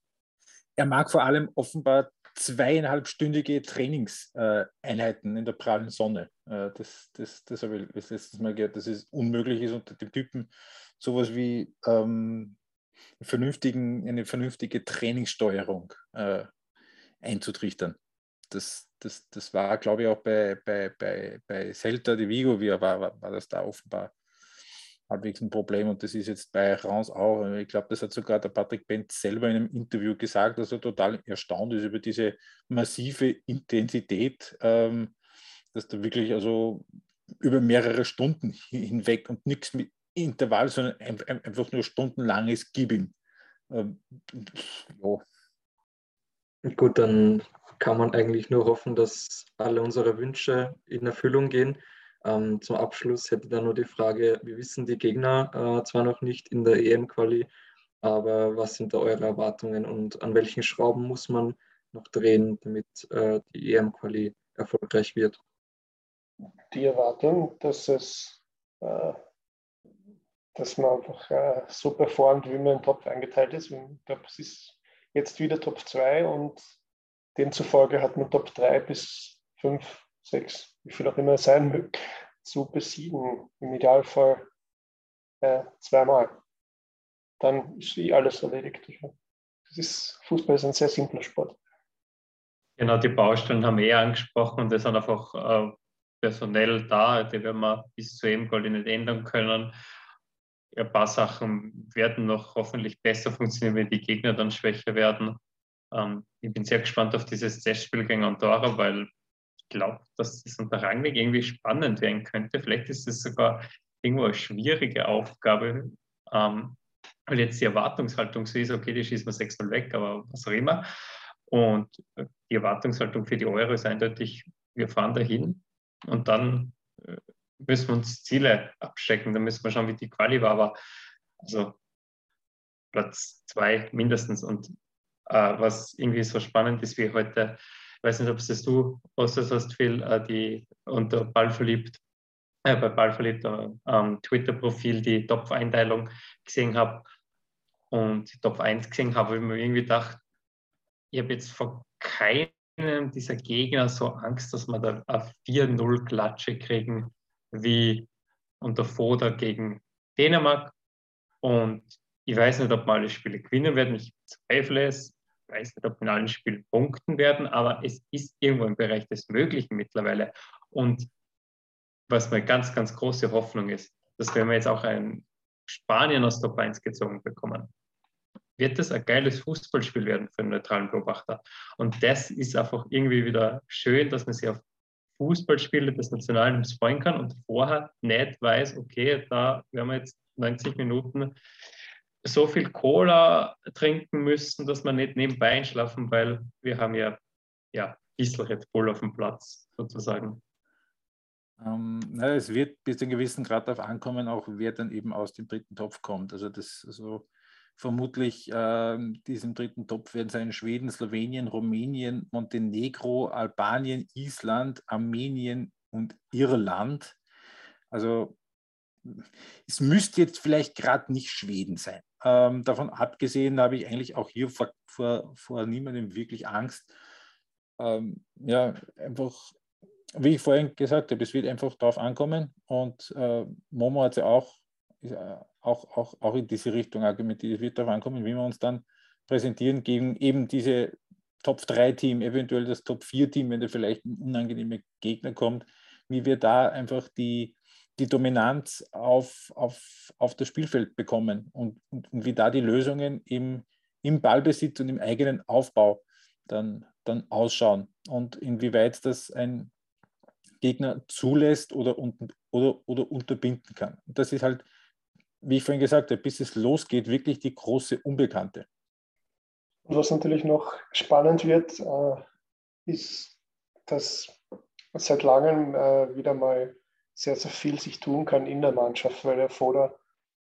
Er mag vor allem offenbar zweieinhalbstündige Trainingseinheiten in der prallen Sonne. Äh, das, das, das habe ich letztes Mal gehört, dass es unmöglich ist, unter dem Typen sowas wie ähm, vernünftigen, eine vernünftige Trainingssteuerung äh, einzutrichtern. Das, das, das war, glaube ich, auch bei, bei, bei, bei Celta de Vigo, wie er war, war, war das da offenbar halbwegs ein Problem und das ist jetzt bei Rans auch. Ich glaube, das hat sogar der Patrick Benz selber in einem Interview gesagt, dass er total erstaunt ist über diese massive Intensität, ähm, dass da wirklich also über mehrere Stunden hinweg und nichts mit Intervall, sondern einfach nur stundenlanges Gibben. Ähm, ja. Gut, dann kann man eigentlich nur hoffen, dass alle unsere Wünsche in Erfüllung gehen. Ähm, zum Abschluss hätte ich dann nur die Frage, wir wissen die Gegner äh, zwar noch nicht in der EM-Quali, aber was sind da eure Erwartungen und an welchen Schrauben muss man noch drehen, damit äh, die EM-Quali erfolgreich wird? Die Erwartung, dass es äh, dass man einfach äh, so performt, wie man im Topf eingeteilt ist. Ich glaube, es ist jetzt wieder Top 2 und demzufolge hat man Top 3 bis 5 sechs, wie viel auch immer es sein möge, zu besiegen. Im Idealfall äh, zweimal. Dann ist eh alles erledigt. Das ist, Fußball ist ein sehr simpler Sport. Genau, die Baustellen haben wir eh angesprochen und das sind einfach äh, personell da, die werden wir bis zu EM-Gold nicht ändern können. ein paar Sachen werden noch hoffentlich besser funktionieren, wenn die Gegner dann schwächer werden. Ähm, ich bin sehr gespannt auf dieses Testspiel gegen Andorra, weil glaube, dass das unter Rangnick irgendwie spannend werden könnte. Vielleicht ist es sogar irgendwo eine schwierige Aufgabe, ähm, weil jetzt die Erwartungshaltung so ist, okay, die schießen wir 6-0 weg, aber was auch immer. Und die Erwartungshaltung für die Euro ist eindeutig, wir fahren dahin und dann äh, müssen wir uns Ziele abstecken, dann müssen wir schauen, wie die Quali war, aber also Platz zwei mindestens und äh, was irgendwie so spannend ist wie heute. Weiß nicht, ob es das du postest hast, Phil, äh, die unter Ball verliebt, äh, bei Ball verliebt ähm, Twitter-Profil die Top-Einteilung gesehen habe und die Top 1 gesehen habe, habe ich mir irgendwie gedacht, ich habe jetzt vor keinem dieser Gegner so Angst, dass wir da eine 4-0-Klatsche kriegen, wie unter Foda gegen Dänemark. Und ich weiß nicht, ob wir alle Spiele gewinnen werden. Ich zweifle es. Ich weiß nicht, ob in allen Spielen punkten werden, aber es ist irgendwo im Bereich des Möglichen mittlerweile. Und was meine ganz, ganz große Hoffnung ist, dass wenn wir jetzt auch ein Spanien aus Top 1 gezogen bekommen, wird das ein geiles Fußballspiel werden für einen neutralen Beobachter. Und das ist einfach irgendwie wieder schön, dass man sich auf Fußballspiele des Nationalteams freuen kann und vorher nicht weiß, okay, da werden wir jetzt 90 Minuten so viel Cola trinken müssen, dass wir nicht nebenbei einschlafen, weil wir haben ja, ja bisschen Red Bull auf dem Platz sozusagen. Ähm, na, es wird bis zu einem gewissen Grad darauf ankommen, auch wer dann eben aus dem dritten Topf kommt. Also das also vermutlich äh, diesem dritten Topf werden sein Schweden, Slowenien, Rumänien, Montenegro, Albanien, Island, Armenien und Irland. Also es müsste jetzt vielleicht gerade nicht Schweden sein. Ähm, davon abgesehen habe ich eigentlich auch hier vor, vor, vor niemandem wirklich Angst. Ähm, ja, einfach, wie ich vorhin gesagt habe, es wird einfach darauf ankommen. Und äh, Momo hat ja auch, äh, auch, auch, auch in diese Richtung argumentiert. Es wird darauf ankommen, wie wir uns dann präsentieren gegen eben diese Top-3-Team, eventuell das Top-4-Team, wenn da vielleicht ein unangenehmer Gegner kommt, wie wir da einfach die, die Dominanz auf, auf, auf das Spielfeld bekommen und, und, und, wie da die Lösungen im, im Ballbesitz und im eigenen Aufbau dann, dann ausschauen und inwieweit das ein Gegner zulässt oder, oder, oder unterbinden kann. Und das ist halt, wie ich vorhin gesagt habe, bis es losgeht, wirklich die große Unbekannte. Und was natürlich noch spannend wird, äh, ist, dass seit langem äh, wieder mal sehr, sehr viel sich tun kann in der Mannschaft, weil der Foda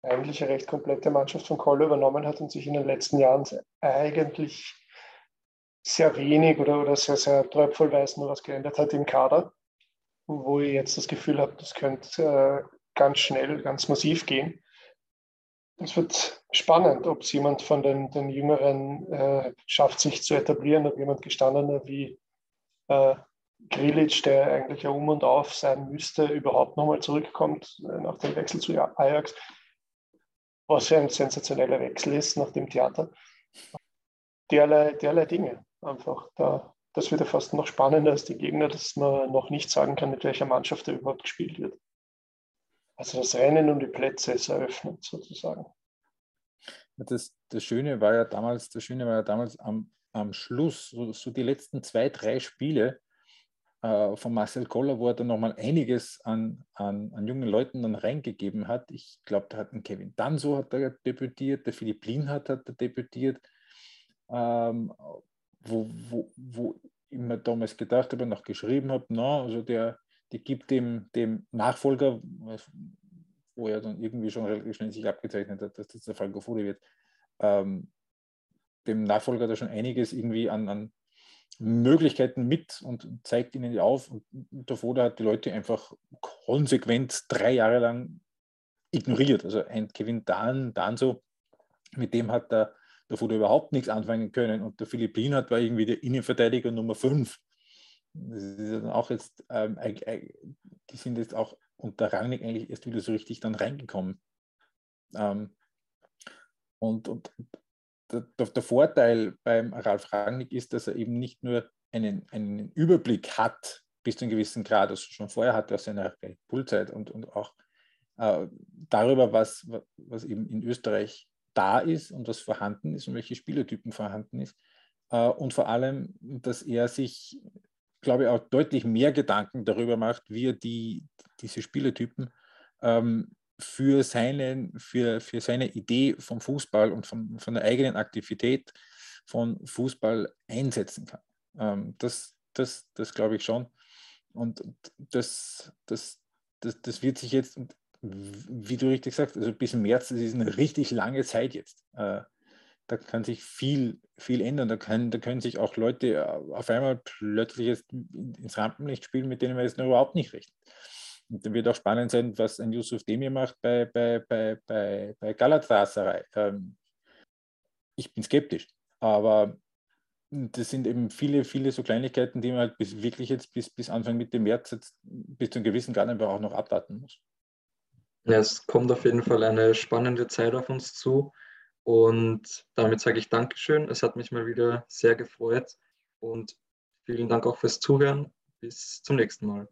eigentlich eine recht komplette Mannschaft von Kolle übernommen hat und sich in den letzten Jahren eigentlich sehr wenig oder, oder sehr, sehr tröpfelweise nur was geändert hat im Kader, wo ich jetzt das Gefühl habe, das könnte äh, ganz schnell, ganz massiv gehen. Es wird spannend, ob es jemand von den, den Jüngeren äh, schafft, sich zu etablieren, ob jemand gestandener wie äh, Grilic, der eigentlich ja um und auf sein müsste, überhaupt nochmal zurückkommt äh, nach dem Wechsel zu Ajax. Was ja ein sensationeller Wechsel ist nach dem Theater. Derlei, derlei Dinge einfach. Da, das wird ja fast noch spannender als die Gegner, dass man noch nicht sagen kann, mit welcher Mannschaft er überhaupt gespielt wird. Also das Rennen um die Plätze ist eröffnet sozusagen. Das, das Schöne war ja damals, das Schöne war ja damals am, am Schluss, so, so die letzten zwei, drei Spiele, äh, von Marcel Koller, wo er dann nochmal einiges an, an, an, jungen Leuten dann reingegeben hat. Ich glaube, da hat ein Kevin Danso hat er debütiert, der Philipp Lienhardt hat er debütiert, ähm, wo, wo, wo ich mir damals gedacht habe, noch geschrieben habe, no, also der, der gibt dem, dem Nachfolger, wo er dann irgendwie schon relativ schnell sich abgezeichnet hat, dass das der Frankofone wird, ähm, dem Nachfolger da schon einiges irgendwie an, an Möglichkeiten mit und zeigt ihnen die auf. Und der Foda hat die Leute einfach konsequent drei Jahre lang ignoriert. Also ein Kevin Dan, Dan so, mit dem hat der, der Foda überhaupt nichts anfangen können. Und der Philippin hat war irgendwie der Innenverteidiger Nummer 5. Das ist dann auch jetzt, ähm, die sind jetzt auch unter Rangnick eigentlich erst wieder so richtig dann reingekommen. Ähm, und, und der, der, Vorteil beim Ralf Rangnick ist, dass er eben nicht nur einen, einen Überblick hat bis zu einem gewissen Grad, also schon vorher hat er seine Pulszeit und, und auch äh, darüber, was, was eben in Österreich da ist und was vorhanden ist und welche Spielertypen vorhanden ist. Äh, und vor allem, dass er sich, glaube ich, auch deutlich mehr Gedanken darüber macht, wie er die, diese Spielertypen ähm, für, seinen, für, für seine Idee vom Fußball und von, von der eigenen Aktivität von Fußball einsetzen kann. Ähm, das, das, das glaube ich schon. Und das, das, das, das wird sich jetzt, wie du richtig sagst, also bis März, das ist eine richtig lange Zeit jetzt, äh, da kann sich viel, viel ändern. Da, kann, da können sich auch Leute äh, auf einmal plötzlich jetzt ins Rampenlicht spielen, mit denen man jetzt noch überhaupt nicht rechnet. Wird auch spannend sein, was ein Yusuf Demir macht bei, bei, bei, bei, bei Galatasaray. Ähm, ich bin skeptisch, aber das sind eben viele, viele so Kleinigkeiten, die man halt bis, wirklich jetzt bis, bis Anfang Mitte März jetzt bis zu einem gewissen Grad einfach auch noch abwarten muss. Ja, es kommt auf jeden Fall eine spannende Zeit auf uns zu. Und damit sage ich Dankeschön. Es hat mich mal wieder sehr gefreut. Und vielen Dank auch fürs Zuhören. Bis zum nächsten Mal.